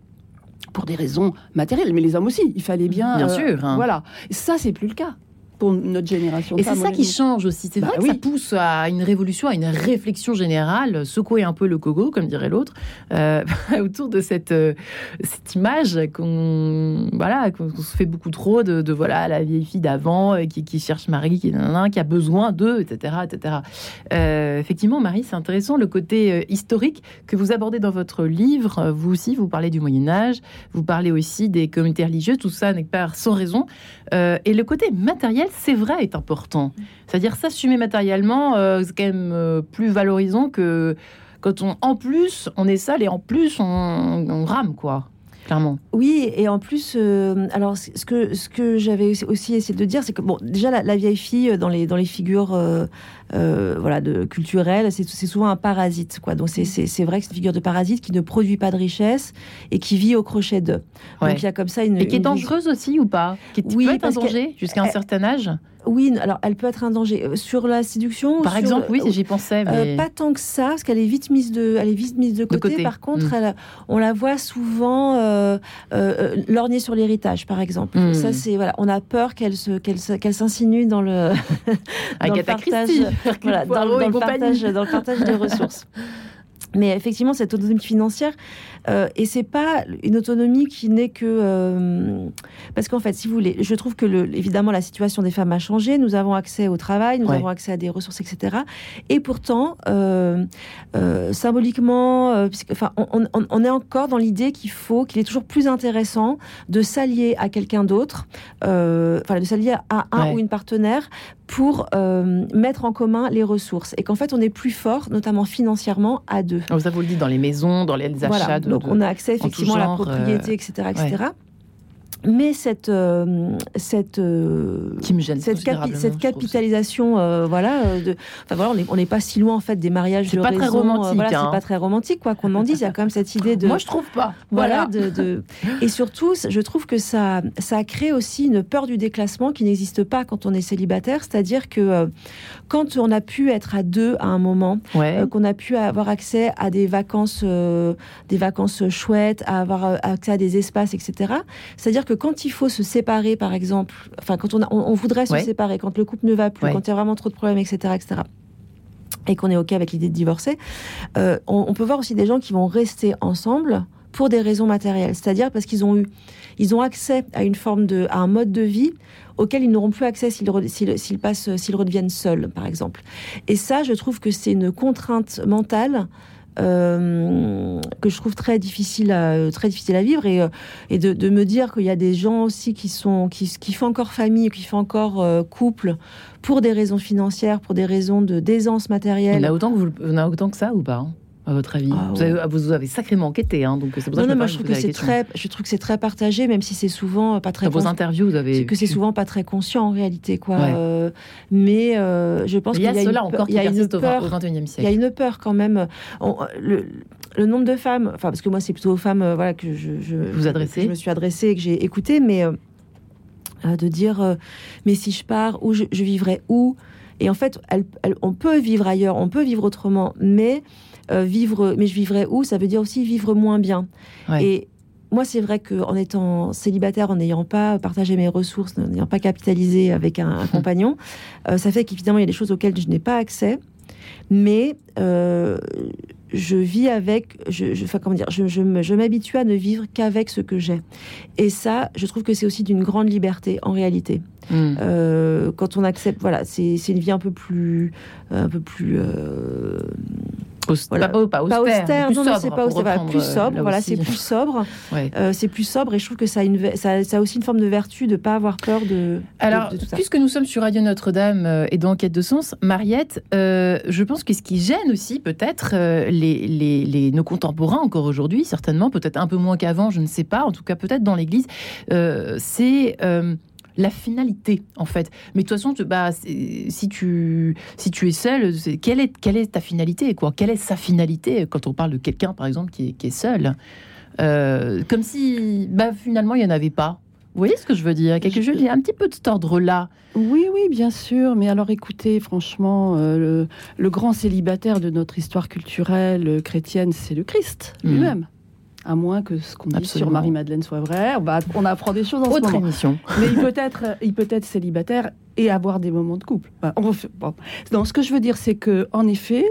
pour des raisons matérielles, mais les hommes aussi. Il fallait bien. Bien euh, sûr. Hein. Voilà. Ça, c'est plus le cas pour notre génération. Et c'est ça qui change aussi. C'est bah vrai que ça pousse à une révolution, à une réflexion générale, secouer un peu le cogo, comme dirait l'autre, euh, autour de cette, euh, cette image qu'on voilà, qu'on se fait beaucoup trop de, voilà la vieille fille d'avant euh, qui, cherche Marie, qui, qui a besoin d'eux, etc. etc. effectivement, Marie, c'est intéressant le côté historique que vous abordez dans votre livre. Vous aussi, vous parlez du Moyen Âge, vous parlez aussi des communautés religieuses, tout ça n'est pas sans raison. et le côté matériel, c'est vrai, est important. C'est-à-dire s'assumer matériellement, euh, c'est quand même euh, plus valorisant que quand on, en plus, on est sale et en plus, on, rame, quoi. Clairement. Oui, et en plus, euh, alors ce que, ce que j'avais aussi essayé de dire, c'est que bon, déjà la, vieille fille dans les, dans les figures voilà, de, culturelles, c'est souvent un parasite. Quoi. Donc c'est vrai que c'est une figure de parasite qui ne produit pas de richesse et qui vit au crochet d'eux. Donc il y a comme ça une. Et qui est dangereuse aussi ou pas? Qui oui, peut être un danger jusqu'à un certain âge? Oui, alors elle peut être un danger euh, sur la séduction. Par exemple, oui, j'y pensais, euh, pas tant que ça, parce qu'elle est vite mise de, elle est vite mise de côté. Par contre, mm. on la voit souvent euh, lorgner sur l'héritage, par exemple. Mm. Ça, c'est voilà, on a peur qu'elle se, qu'elle, s'insinue dans le, dans le partage, voilà, dans, dans le partage, dans le partage des ressources. Mais effectivement, cette autonomie financière, euh, et c'est pas une autonomie qui n'est que euh, parce qu'en fait, si vous voulez, je trouve que le, évidemment la situation des femmes a changé. Nous avons accès au travail, nous avons accès à des ressources, etc. Et pourtant, euh, symboliquement, enfin, on, on, est encore dans l'idée qu'il faut, qu'il est toujours plus intéressant de s'allier à quelqu'un d'autre, enfin de s'allier à un ou une partenaire pour mettre en commun les ressources et qu'en fait on est plus fort, notamment financièrement, à deux. Ça vous le dit dans les maisons, dans les achats de donc on a accès effectivement à la propriété, etc., euh, etc. Mais cette euh, cette euh, cette, capitalisation, voilà, de, enfin voilà, on n'est pas si loin en fait des mariages de pas Très romantique, voilà, c'est hein. pas très romantique quoi qu'on en dise. Il y a quand même cette idée de. Moi je trouve pas. Voilà. De, de, et surtout, je trouve que ça ça crée aussi une peur du déclassement qui n'existe pas quand on est célibataire. C'est-à-dire que quand on a pu être à deux à un moment, euh, qu'on a pu avoir accès à des vacances, euh, des vacances chouettes, à avoir euh, accès à des espaces, etc. C'est-à-dire que quand il faut se séparer, par exemple, enfin quand on, on, voudrait se séparer, quand le couple ne va plus, quand il y a vraiment trop de problèmes, etc., etc et qu'on est OK avec l'idée de divorcer, on, peut voir aussi des gens qui vont rester ensemble pour des raisons matérielles, c'est-à-dire parce qu'ils ont eu, ils ont accès à une forme de, à un mode de vie auquel ils n'auront plus accès s'ils passent, s'ils redeviennent seuls, par exemple. Et ça, je trouve que c'est une contrainte mentale. Euh, que je trouve très difficile à, très difficile à vivre et, euh, et de, me dire qu'il y a des gens aussi qui sont qui, qui font encore famille qui font encore euh, couple pour des raisons financières pour des raisons de d'aisance matérielle. Il y en a autant que vous, en autant que ça ou pas hein? À votre avis ah vous, avez, vous, avez, sacrément enquêté, hein, donc c'est pour ça que je, trouve que c'est très, je trouve que c'est très partagé, même si c'est souvent pas très. Dans vos interviews, vous avez que c'est souvent pas très conscient en réalité, quoi. Euh, mais euh, je pense qu'il y a, cela encore qui persiste au XXIe siècle. Il y a une peur quand même. le, le nombre de femmes, enfin parce que moi c'est plutôt aux femmes, euh, voilà que je, je, vous adressez. je me suis adressée et que j'ai écouté, mais de dire, mais si je pars, où je, vivrai où? Et en fait, on peut vivre ailleurs, on peut vivre autrement, mais euh, vivre, mais je vivrai où Ça veut dire aussi vivre moins bien. Et moi, c'est vrai qu'en étant célibataire, en n'ayant pas partagé mes ressources, en n'ayant pas capitalisé avec un, compagnon, euh, ça fait qu'évidemment, il y a des choses auxquelles je n'ai pas accès. Mais euh, je vis avec, je, je, enfin, comment dire, je, je m'habitue à ne vivre qu'avec ce que j'ai. Et ça, je trouve que c'est aussi d'une grande liberté en réalité. Hmm. quand on accepte, voilà, c'est une vie un peu plus, un peu plus voilà. Pas, pas, austère, plus non, sobre, c'est pas austère, plus sobre. Voilà, c'est plus sobre. Euh, c'est plus sobre et je trouve que ça a, une, ça, ça a aussi une forme de vertu de pas avoir peur de. Alors, de, tout ça. puisque nous sommes sur Radio Notre-Dame euh, et dans Quête de sens, Mariette, euh, je pense que ce qui gêne aussi peut-être les, les, les, nos contemporains encore aujourd'hui, certainement, peut-être un peu moins qu'avant, je ne sais pas, en tout cas peut-être dans l'Église, c'est la finalité, en fait. Mais de toute façon, bah, si, tu, si tu es seul, quelle est, quelle est ta finalité quoi? Quelle est sa finalité quand on parle de quelqu'un, par exemple, qui est, seul? Euh, Comme si, bah, finalement, il n'y en avait pas. Vous voyez ce que je veux dire? Quelque chose, il y a un petit peu de cet ordre-là. Oui, oui, bien sûr. Mais alors, écoutez, franchement, euh, le, grand célibataire de notre histoire culturelle euh, chrétienne, c'est le Christ hmm. lui-même à moins que ce qu'on dit sur Marie-Madeleine soit vrai. On, on apprend des choses en Autre ce moment. émission. Mais il peut être, il peut être célibataire et avoir des moments de couple. on, bon. ce que je veux dire, c'est que en effet,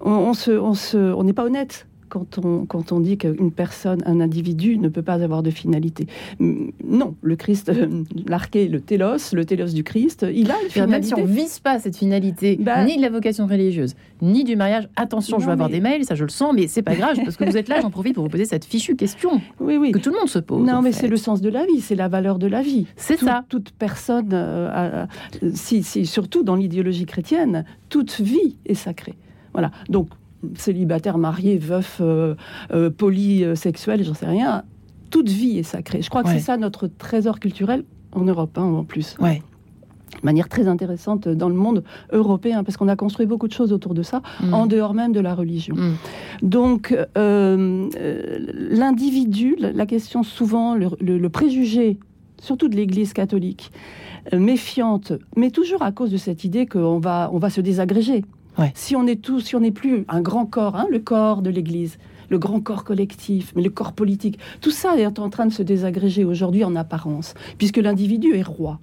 on, on se, on se, on n'est pas honnête quand on, quand on dit qu'une personne, un individu ne peut pas avoir de finalité. Non, le Christ, l'arché, le télos, le télos du Christ, il a une finalité. Même si on ne vise pas cette finalité, bah ni de la vocation religieuse, ni du mariage, attention, je vais avoir des mails, ça je le sens, mais c'est pas grave, parce que vous êtes là, j'en profite pour vous poser cette fichue question oui, oui. que tout le monde se pose. Non, mais c'est le sens de la vie, c'est la valeur de la vie. C'est ça. Toute personne, euh, si, si, surtout dans l'idéologie chrétienne, toute vie est sacrée. Voilà. Donc, célibataire, marié, veuf, euh, euh, polysexuel, j'en sais rien. Toute vie est sacrée. Je crois que c'est ça notre trésor culturel en Europe, hein, en plus. Ouais. De manière très intéressante dans le monde européen, parce qu'on a construit beaucoup de choses autour de ça, mm. en dehors même de la religion. Mm. Donc, euh, l'individu, la question souvent, le, préjugé, surtout de l'Église catholique, méfiante, mais toujours à cause de cette idée qu'on va, on va se désagréger. Si on est tous, si on n'est plus un grand corps, hein, le corps de l'Église, le grand corps collectif, mais le corps politique, tout ça est en train de se désagréger aujourd'hui en apparence, puisque l'individu est roi.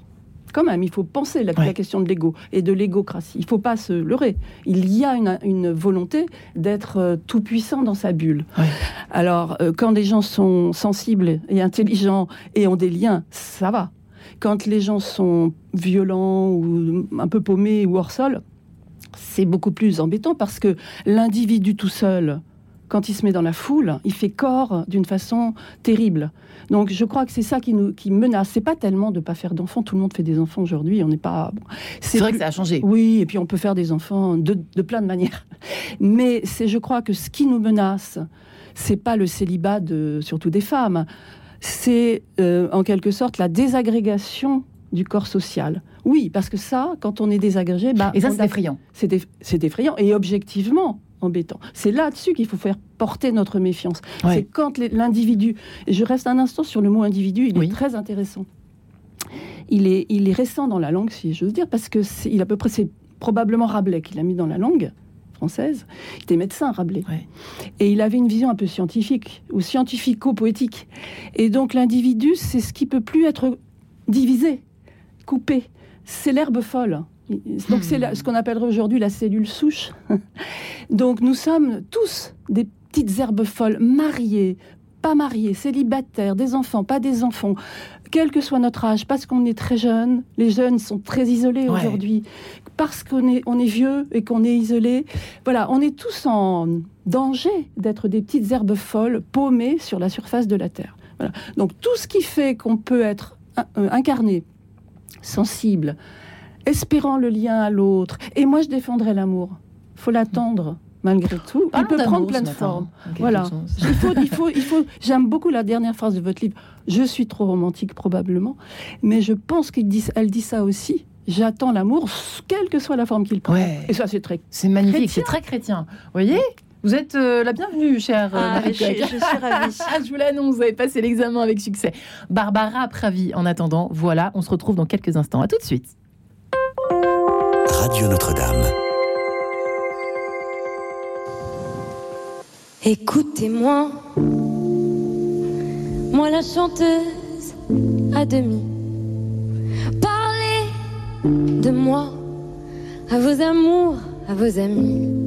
Quand même, il faut penser la, la question de l'ego et de l'égocratie. Il ne faut pas se leurrer. Il y a une, volonté d'être euh, tout puissant dans sa bulle. Alors, euh, quand les gens sont sensibles et intelligents et ont des liens, ça va. Quand les gens sont violents ou un peu paumés ou hors sol, c'est beaucoup plus embêtant parce que l'individu tout seul, quand il se met dans la foule, il fait corps d'une façon terrible. Donc je crois que c'est ça qui nous qui menace. C'est pas tellement de pas faire d'enfants. Tout le monde fait des enfants aujourd'hui. On n'est pas. c'est vrai que ça a changé. Oui, et puis on peut faire des enfants de, plein de manières. Mais c'est, je crois que ce qui nous menace, c'est pas le célibat de surtout des femmes. C'est euh, en quelque sorte la désagrégation du corps social. Oui, parce que ça, quand on est désagrégé, bah, et ça c'est effrayant. C'est effrayant et objectivement embêtant. C'est là-dessus qu'il faut faire porter notre méfiance. C'est quand l'individu. Je reste un instant sur le mot individu. Il est très intéressant. Il est, il est récent dans la langue, si j'ose dire, parce que il à peu près c'est probablement Rabelais qui l'a mis dans la langue française. Il était médecin, Rabelais. Et il avait une vision un peu scientifique, ou scientifico-poétique. Et donc l'individu, c'est ce qui peut plus être divisé coupé. C'est l'herbe folle. Donc c'est ce qu'on appellerait aujourd'hui la cellule souche. Donc nous sommes tous des petites herbes folles, mariées, pas mariées, célibataires, des enfants, pas des enfants, quel que soit notre âge, parce qu'on est très jeune, les jeunes sont très isolés aujourd'hui, parce qu'on est, on est vieux et qu'on est isolé. Voilà, on est tous en danger d'être des petites herbes folles paumées sur la surface de la Terre. Donc tout ce qui fait qu'on peut être euh, incarné sensible, espérant le lien à l'autre. Et moi, je défendrai l'amour. faut l'attendre malgré tout. il peut prendre plein de formes. Voilà. Il faut, il faut, il faut. J'aime beaucoup la dernière phrase de votre livre. Je suis trop romantique probablement, mais je pense qu'elle dit, elle dit ça aussi. J'attends l'amour, quelle que soit la forme qu'il prend. Et ça, c'est très. C'est magnifique, c'est très chrétien. Vous voyez? Vous êtes euh, la bienvenue, chère euh, ah, je, suis ravie. je vous l'annonce, vous avez passé l'examen avec succès. Barbara Pravi, en attendant, voilà, on se retrouve dans quelques instants. À tout de suite. Radio Notre-Dame. Écoutez-moi, moi la chanteuse à demi. Parlez de moi à vos amours, à vos amis.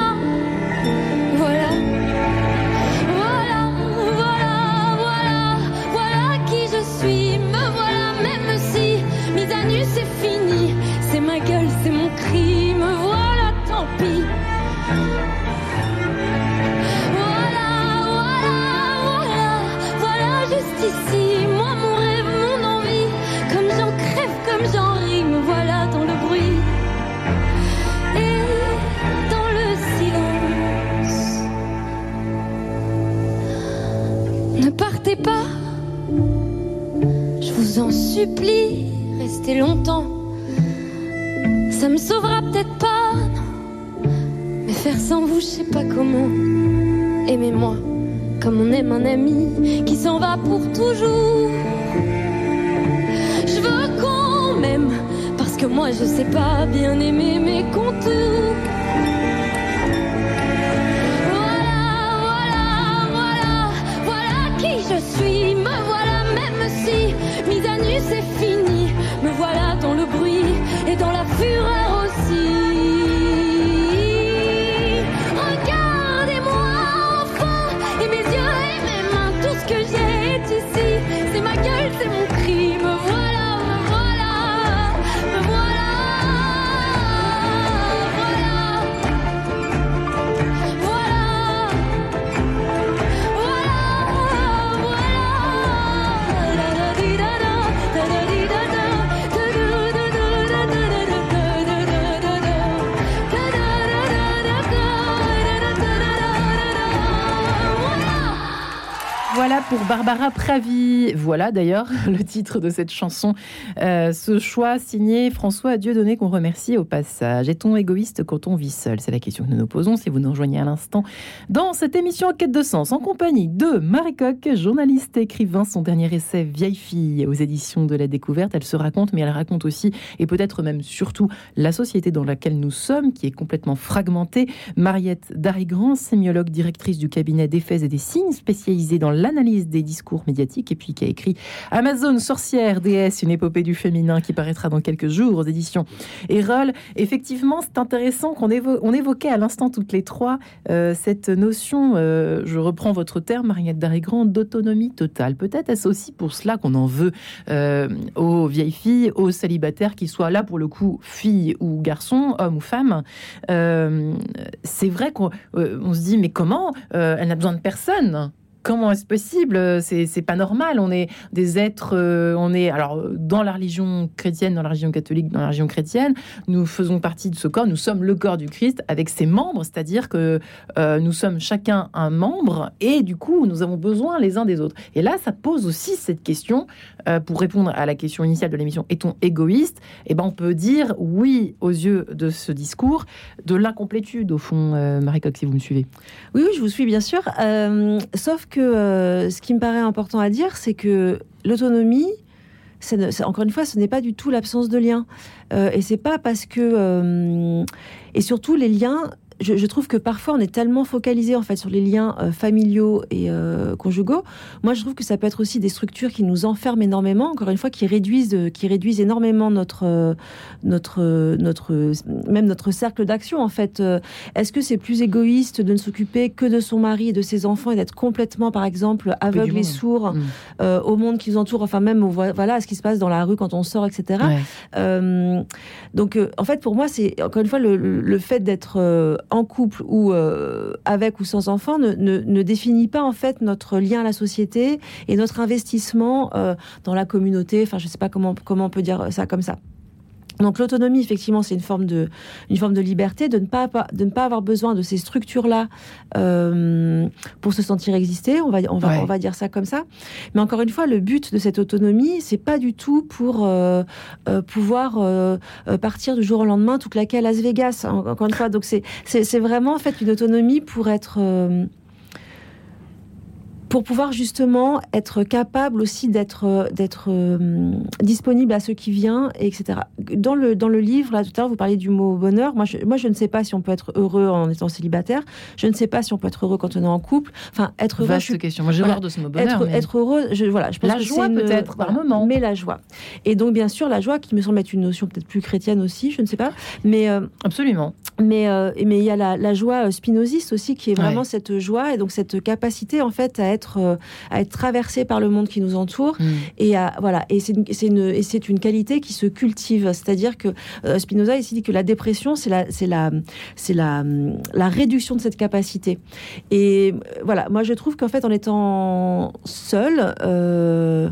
Supplie, restez longtemps. Ça me sauvera peut-être pas. Mais faire sans vous, je sais pas comment. Aimez-moi comme on aime un ami qui s'en va pour toujours. Je veux qu'on m'aime parce que moi je sais pas bien aimer mes contours. Même si mise fini. Me voilà dans le bruit et dans la fureur aussi. Pour Barbara Pravi. Voilà d'ailleurs le titre de cette chanson. Euh, ce choix signé François Dieudonné qu'on remercie au passage. Est-on égoïste quand on vit seul? C'est la question que nous nous posons si vous nous rejoignez à l'instant dans cette émission en quête de sens en compagnie de Marie Coq, journaliste et écrivain. Son dernier essai Vieille fille aux éditions de la découverte. Elle se raconte mais elle raconte aussi et peut-être même surtout la société dans laquelle nous sommes qui est complètement fragmentée. Mariette Darigrand, sémiologue, directrice du cabinet d'effets et des signes spécialisée dans l'analyse des discours médiatiques et puis qui a écrit Amazon, sorcière, déesse, une épopée du féminin qui paraîtra dans quelques jours aux éditions Erol. Effectivement, c'est intéressant qu'on évo on évoquait à l'instant toutes les trois euh, cette notion, euh, je reprends votre terme, Mariette Darigrand, d'autonomie totale. Peut-être est-ce aussi pour cela qu'on en veut euh, aux vieilles filles, aux célibataires, qu'ils soient là pour le coup filles ou garçons, hommes ou femmes. C'est vrai qu'on on se dit, mais comment Elle n'a besoin de personne? Comment est-ce possible? C'est c'est pas normal. On est des êtres, euh, on est alors dans la religion chrétienne, dans la religion catholique, dans la religion chrétienne, nous faisons partie de ce corps. Nous sommes le corps du Christ avec ses membres, c'est-à-dire que euh, nous sommes chacun un membre et du coup nous avons besoin les uns des autres. Et là, ça pose aussi cette question euh, pour répondre à la question initiale de l'émission est-on égoïste? Eh ben, on peut dire oui aux yeux de ce discours de l'incomplétude au fond, Marie Coq, si vous me suivez? Oui, oui, je vous suis bien sûr. Sauf que euh, ce qui me paraît important à dire, c'est que l'autonomie, encore une fois, ce n'est pas du tout l'absence de lien. Euh, et c'est pas parce que. euh, et surtout, les liens. Je, je trouve que parfois on est tellement focalisé en fait sur les liens euh, familiaux et euh, conjugaux. Moi, je trouve que ça peut être aussi des structures qui nous enferment énormément. Encore une fois, qui réduisent, euh, qui réduisent énormément notre, euh, notre, notre, même notre cercle d'action. En fait, est-ce que c'est plus égoïste de ne s'occuper que de son mari et de ses enfants et d'être complètement, par exemple, aveugle et sourd Mm. euh, au monde qui nous entoure, enfin même voilà, à ce qui se passe dans la rue quand on sort, etc. Ouais. Donc, en fait, pour moi, c'est encore une fois le, fait d'être en couple ou euh, avec ou sans enfant ne, ne- ne définit pas en fait notre lien à la société et notre investissement euh, dans la communauté. Enfin, je sais pas comment comment on peut dire ça comme ça. Donc l'autonomie, effectivement, c'est une forme de une forme de liberté, de ne pas de ne pas avoir besoin de ces structures-là euh, pour se sentir exister. On va on va Ouais. on va dire ça comme ça. Mais encore une fois, le but de cette autonomie, c'est pas du tout pour euh, euh, pouvoir partir du jour au lendemain tout claquer à Las Vegas. En- Encore une fois, donc c'est c'est vraiment en fait une autonomie pour être pour pouvoir justement être capable aussi d'être d'être euh, disponible à ceux qui viennent, etc. Dans le dans le livre là tout à l'heure vous parliez du mot bonheur. Moi je, moi je ne sais pas si on peut être heureux en étant célibataire. Je ne sais pas si on peut être heureux quand on est en couple. Enfin être heureux. Vaste question. Moi j'ai voilà. de ce mot bonheur. Être, mais- être heureux, je, voilà, je pense La que joie peut-être, par moment. mais la joie. Et donc bien sûr la joie qui me semble être une notion peut-être plus chrétienne aussi, je ne sais pas, mais euh, Absolument. mais euh, mais il y a la, la joie euh, spinoziste aussi qui est vraiment Ouais. cette joie et donc cette capacité en fait à être euh, à être traversé par le monde qui nous entoure. Mm. et à, voilà. Et c'est une, qualité qui se cultive. C'est-à-dire que euh, Spinoza ici dit que la dépression c'est la c'est la c'est la la réduction de cette capacité. Et euh, voilà. Moi je trouve qu'en fait en étant seul euh,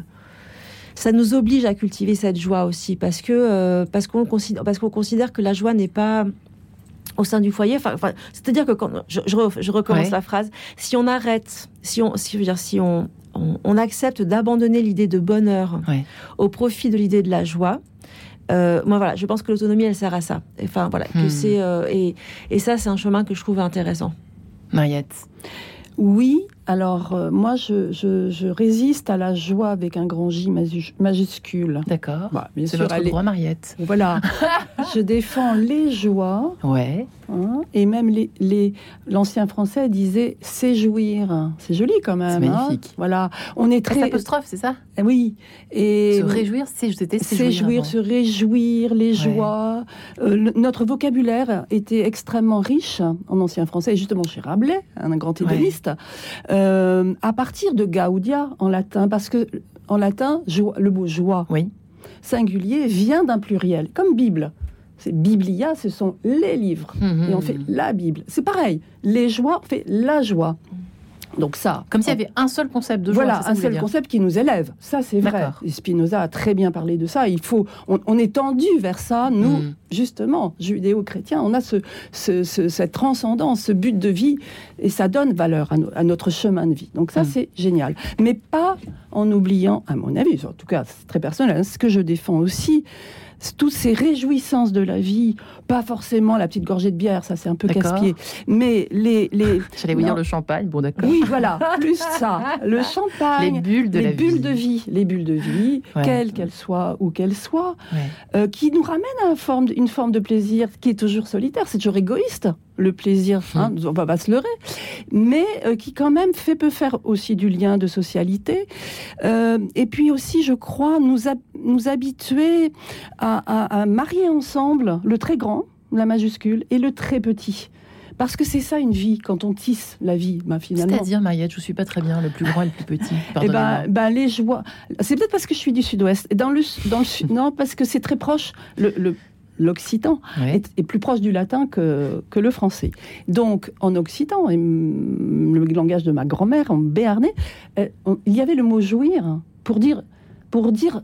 ça nous oblige à cultiver cette joie aussi. Parce que euh, parce qu'on considère parce qu'on considère que la joie n'est pas au sein du foyer. Enfin, enfin, c'est-à-dire que quand je, je, re- je recommence Ouais. la phrase, si on arrête, si on, si, je veux dire, si on, on, on accepte d'abandonner l'idée de bonheur Ouais. au profit de l'idée de la joie. Euh, moi voilà, je pense que l'autonomie elle sert à ça. Enfin voilà, que Hmm. c'est euh, et, et ça c'est un chemin que je trouve intéressant. Mariette. Oui, alors euh, moi je, je- je résiste à la joie avec un grand J majuscule. D'accord. Bah, C'est votre elle droit, Mariette. Voilà, je défends les joies Ouais. hein, et même les, l'ancien français disait séjouir. C'est joli quand même. C'est hein. magnifique. Voilà, on est Très apostrophe, c'est ça? Eh oui et Se réjouir, c'est c'était Séjouir, se réjouir, les Ouais. joies. Euh, le- notre vocabulaire était extrêmement riche en ancien français, et justement chez Rabelais, un grand Ouais. hédoniste, euh, à partir de Gaudia en latin, parce que en latin, joie- le mot joie Oui. singulier vient d'un pluriel, comme Bible. C'est Biblia, ce sont les livres. Et on fait la Bible. C'est pareil. Les joies, on fait la joie. Donc ça. Comme s'il y avait un seul concept de joie. voilà, ça un seul concept qui nous élève. Ça, c'est vrai. Et Spinoza a très bien parlé de ça. Il faut, on, on est tendu vers ça. Nous, Mm. justement, judéo-chrétiens, on a ce, ce- ce- cette transcendance, ce but de vie, et ça donne valeur à, no- à notre chemin de vie. Donc ça, Mm. c'est génial. Mais pas en oubliant, à mon avis, en tout cas, c'est très personnel, hein, ce que je défends aussi. Toutes ces réjouissances de la vie, pas forcément la petite gorgée de bière, ça c'est un peu casse-pied, mais les, les J'allais vous dire le champagne. Bon, d'accord. oui voilà, plus ça, le champagne, Les bulles de les la bulles vie. de vie, les bulles de vie, Ouais. quelles qu'elles soient ou qu'elles soient, Ouais. euh, qui nous ramènent à une forme, une forme de plaisir qui est toujours solitaire, c'est toujours égoïste, le plaisir, hein, Hum. on va pas se leurrer, mais euh, qui quand même fait peut faire aussi du lien de socialité, Euh, et puis aussi, je crois, nous, hab- nous habituer à, à- à marier ensemble le très grand, la majuscule, et le très petit. Parce que c'est ça une vie, quand on tisse la vie, bah, finalement. C'est-à-dire, Mariette, je suis pas très bien, le plus grand et le plus petit. Eh ben, ben, les joies. C'est peut-être parce que je suis du Sud-Ouest. Et Dans le, dans le sud, non, parce que c'est très proche. Le, le- L'occitan est, est plus proche du latin que, que le français. Donc, en occitan, et le langage de ma grand-mère, en béarnais, euh, on- il y avait le mot jouir pour dire, pour dire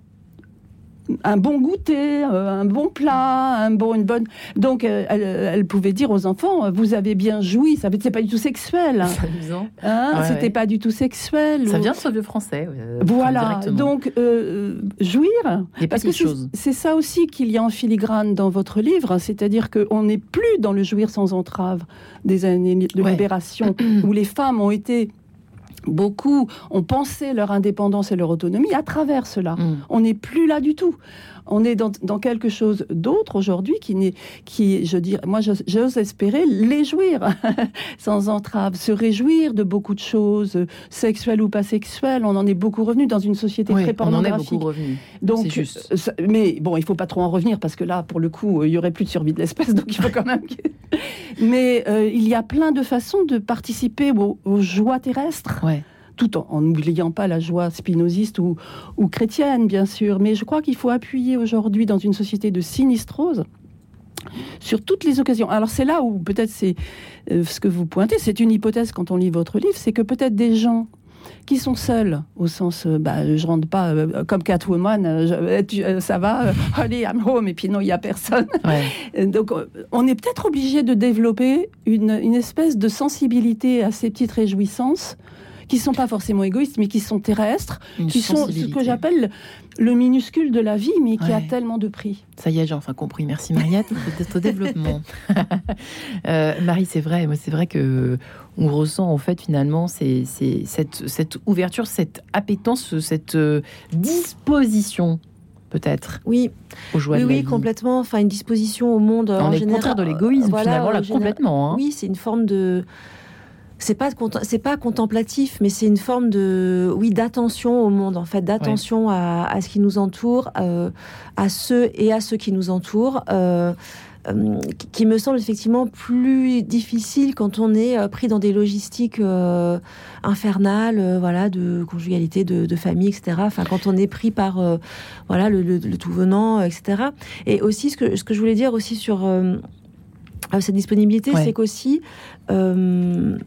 un bon goûter, euh, un bon plat, un bon, une bonne. Donc, euh, elle, elle pouvait dire aux enfants, vous avez bien joui. Ça c'est pas du tout sexuel. C'est amusant. Hein, Ouais, C'était ouais. pas du tout sexuel. Ça ou- vient de ce vieux français. euh, voilà, donc euh, jouir, Des parce que c'est- ça aussi qu'il y a en filigrane dans votre livre, c'est-à-dire qu'on n'est plus dans le jouir sans entrave des années de Ouais. libération, où les femmes ont été, beaucoup ont pensé leur indépendance et leur autonomie à travers cela. Mm. On n'est plus là du tout. On est dans, dans quelque chose d'autre aujourd'hui qui n'est, qui, je dirais, moi, j'ose- espérer les jouir sans entrave, se réjouir de beaucoup de choses, euh, sexuelles ou pas sexuelles. On en est beaucoup revenu dans une société Oui, très on en est pornographique. beaucoup revenu. Donc, juste. euh, mais bon, il faut pas trop en revenir parce que là, pour le coup, euh, il y aurait plus de survie de l'espèce, donc il faut quand même. mais euh, il y a plein de façons de participer aux, aux joies terrestres Ouais. Tout en n'oubliant pas la joie spinoziste ou, ou chrétienne, bien sûr. Mais je crois qu'il faut appuyer aujourd'hui dans une société de sinistrose sur toutes les occasions. Alors c'est là où peut-être c'est euh, ce que vous pointez, c'est une hypothèse quand on lit votre livre, c'est que peut-être des gens qui sont seuls, au sens, euh, bah, je rentre pas euh, comme Catwoman, euh, je- tu- ça va, allez, I'm home, et puis non, il y a personne. Ouais. Donc, on est peut-être obligé de développer une, une espèce de sensibilité à ces petites réjouissances qui sont pas forcément égoïstes, mais qui sont terrestres, Une qui sont ce que j'appelle le minuscule de la vie, mais qui a tellement de prix. Ça y est, j'ai enfin compris. Merci Mariette de ton développement. Euh, Marie, c'est vrai. Moi, c'est vrai que on ressent en fait finalement c'est cette, cette ouverture, cette appétence, cette euh, disposition peut-être Oui, aux oui, oui, complètement. Enfin, une disposition au monde. On en est général. contraire de l'égoïsme Voilà, finalement en là général. complètement. hein. Oui, c'est une forme de. C'est pas c'est pas contemplatif, mais c'est une forme de oui d'attention au monde en fait, d'attention à, à ce qui nous entoure, euh, à ceux et à ceux qui nous entourent. euh, euh, qui- me semble effectivement plus difficile quand on est pris dans des logistiques euh, infernales, euh, voilà, de conjugalité, de, de famille, etc. Enfin, quand on est pris par euh, voilà le, le- le tout venant, etc. Et aussi ce que ce que je voulais dire aussi sur cette disponibilité, Ouais. c'est qu'aussi, euh,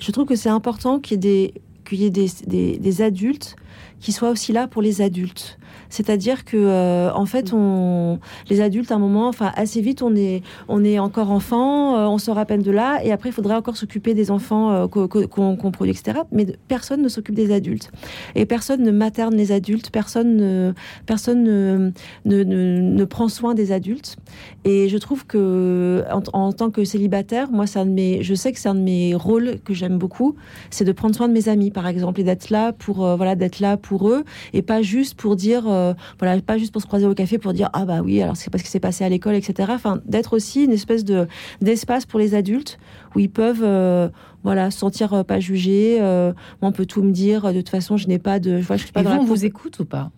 je trouve que c'est important qu'il y ait des qu'il y ait des, adultes qui soient aussi là pour les adultes. C'est-à-dire que, euh, en fait, on, les adultes, à un moment, enfin, assez vite, on est, on est encore enfant, euh, on sort à peine de là, et après, il faudrait encore s'occuper des enfants euh, qu'on qu'on produit, etc. Mais personne ne s'occupe des adultes. Et personne ne materne les adultes, personne ne, personne ne, ne, ne- ne prend soin des adultes. Et je trouve que, en, en tant que célibataire, moi, un de mes, je sais que c'est un de mes rôles que j'aime beaucoup, c'est de prendre soin de mes amis, par exemple, et d'être là pour, euh, voilà, d'être là pour eux, et pas juste pour dire, euh, voilà, pas juste pour se croiser au café pour dire, ah bah oui, alors c'est parce que c'est passé à l'école, etc. Enfin, d'être aussi une espèce de d'espace pour les adultes où ils peuvent, euh, voilà, se sentir euh, pas jugés. euh, on peut tout me dire. De toute façon, je n'ai pas de, je vois, je suis pas Et vous, on vous écoute ou pas?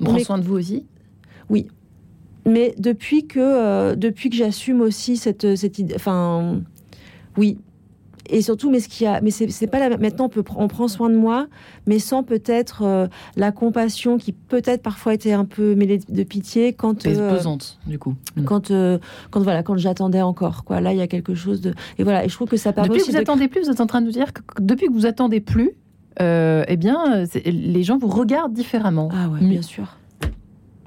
On prend soin de vous aussi? Mais depuis que, depuis que j'assume aussi cette, cette idée, enfin, oui. Et surtout, mais ce qui a, mais c'est pas la. Maintenant, on peut, pr- on prend soin de moi, mais sans peut-être euh, la compassion qui peut-être parfois était un peu mêlée de pitié quand, euh, pesante du coup. Mm. quand, euh, quand voilà, quand j'attendais encore. Quoi, là, il y a quelque chose de. Et voilà, et je trouve que ça permet Depuis que vous de- attendez plus, vous êtes en train de nous dire que depuis que vous attendez plus, euh, eh bien, les gens vous regardent différemment. Ah ouais, Mais- bien sûr.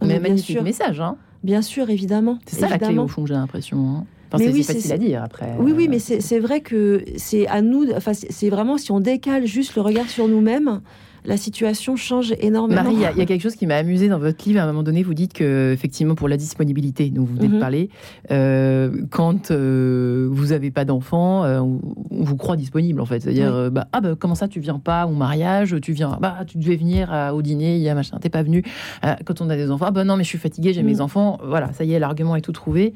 Mais Mais magnifique sûr. message, hein. Bien sûr, évidemment. C'est ça la clé évidemment. au fond, j'ai l'impression. hein. Enfin, Mais c'est oui, c'est facile à dire après. Oui, oui, euh, mais c'est vrai que c'est à nous. Enfin, c'est vraiment si on décale juste le regard sur nous-mêmes, la situation change énormément. Marie, il y a- il y, a quelque chose qui m'a amusé dans votre livre. À un moment donné, vous dites que, effectivement, pour la disponibilité dont vous venez de Mhm. parler, euh, quand euh, vous n'avez pas d'enfant, euh, on, vous croit disponible, en fait. C'est-à-dire, Oui. bah, ah, bah, comment ça, tu viens pas au mariage Tu viens, bah, tu devais venir au dîner, il y a machin, t'es pas venu. Quand on a des enfants, ah, bah non, mais je suis fatiguée, j'ai mes Mhm. enfants. Voilà, ça y est, l'argument est tout trouvé.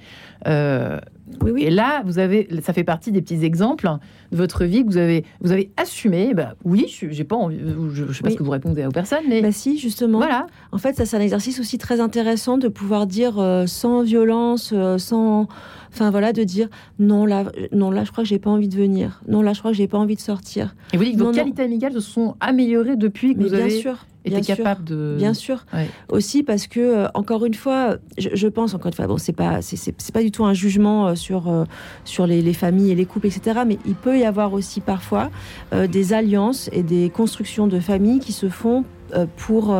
Oui, oui. Et là, vous avez, ça fait partie des petits exemples de votre vie que vous avez, vous avez assumé. Bah, oui, je j'ai pas envie, je, je sais pas Oui. ce que vous répondez aux personnes, mais Bah si, justement. voilà. En fait, ça c'est un exercice aussi très intéressant de pouvoir dire euh, sans violence, euh, sans, enfin voilà, de dire non là, non là, je crois que j'ai pas envie de venir. Non là, je crois que j'ai pas envie de sortir. Et vous dites que vos Non, qualités amicales se sont améliorées depuis que Mais vous bien avez sûr, été bien sûr. capable de. Bien sûr. Ouais. Aussi parce que euh, encore une fois, je, je pense encore une fois, bon, c'est pas, c'est- pas du tout un jugement euh, sur euh, sur les, les familles et les couples, etc. Mais il peut y avoir aussi parfois des alliances et des constructions de familles qui se font pour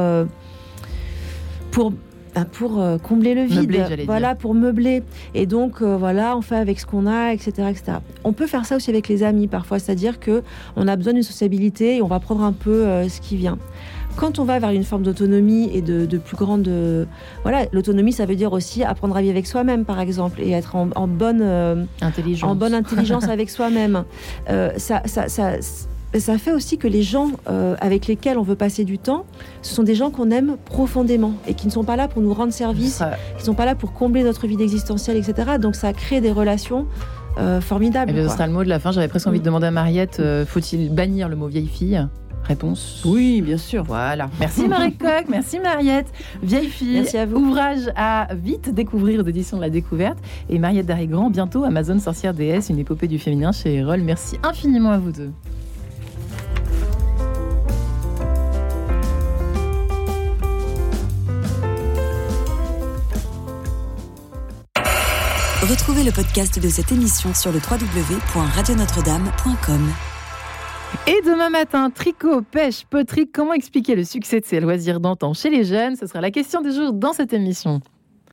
pour ben, pour euh, combler le vide, Meubler, voilà, pour meubler. Et donc, euh, voilà, on fait avec ce qu'on a, etc., etc. On peut faire ça aussi avec les amis parfois, c'est-à-dire que on a besoin d'une sociabilité et on va prendre un peu euh, ce qui vient. Quand on va vers une forme d'autonomie et de, de plus grande, euh, voilà, l'autonomie, ça veut dire aussi apprendre à vivre avec soi-même, par exemple, et être en, en bonne, Intelligence. en bonne intelligence avec soi-même. Ça, ça, ça, ça fait aussi que les gens euh, avec lesquels on veut passer du temps, ce sont des gens qu'on aime profondément et qui ne sont pas là pour nous rendre service, Ça- qui ne sont pas là pour combler notre vie existentielle, etc. Donc ça crée des relations euh, formidables. Eh bien, ce sera le mot de la fin. J'avais presque envie de demander à Mariette euh, faut-il bannir le mot vieille fille? Réponse Oui, bien sûr. Voilà. Merci Marie Coq, merci Mariette. Vieille fille, Merci à vous. ouvrage à vite découvrir aux éditions de la découverte. Et Mariette Darigrand, bientôt Amazon Sorcière déesse, une épopée du féminin chez Erol. Merci infiniment à vous deux. Retrouvez le podcast de cette émission sur le www.radionotre-dame.com. Et demain matin, tricot, pêche, poterie, comment expliquer le succès de ces loisirs d'antan chez les jeunes? Ce sera la question du jour dans cette émission.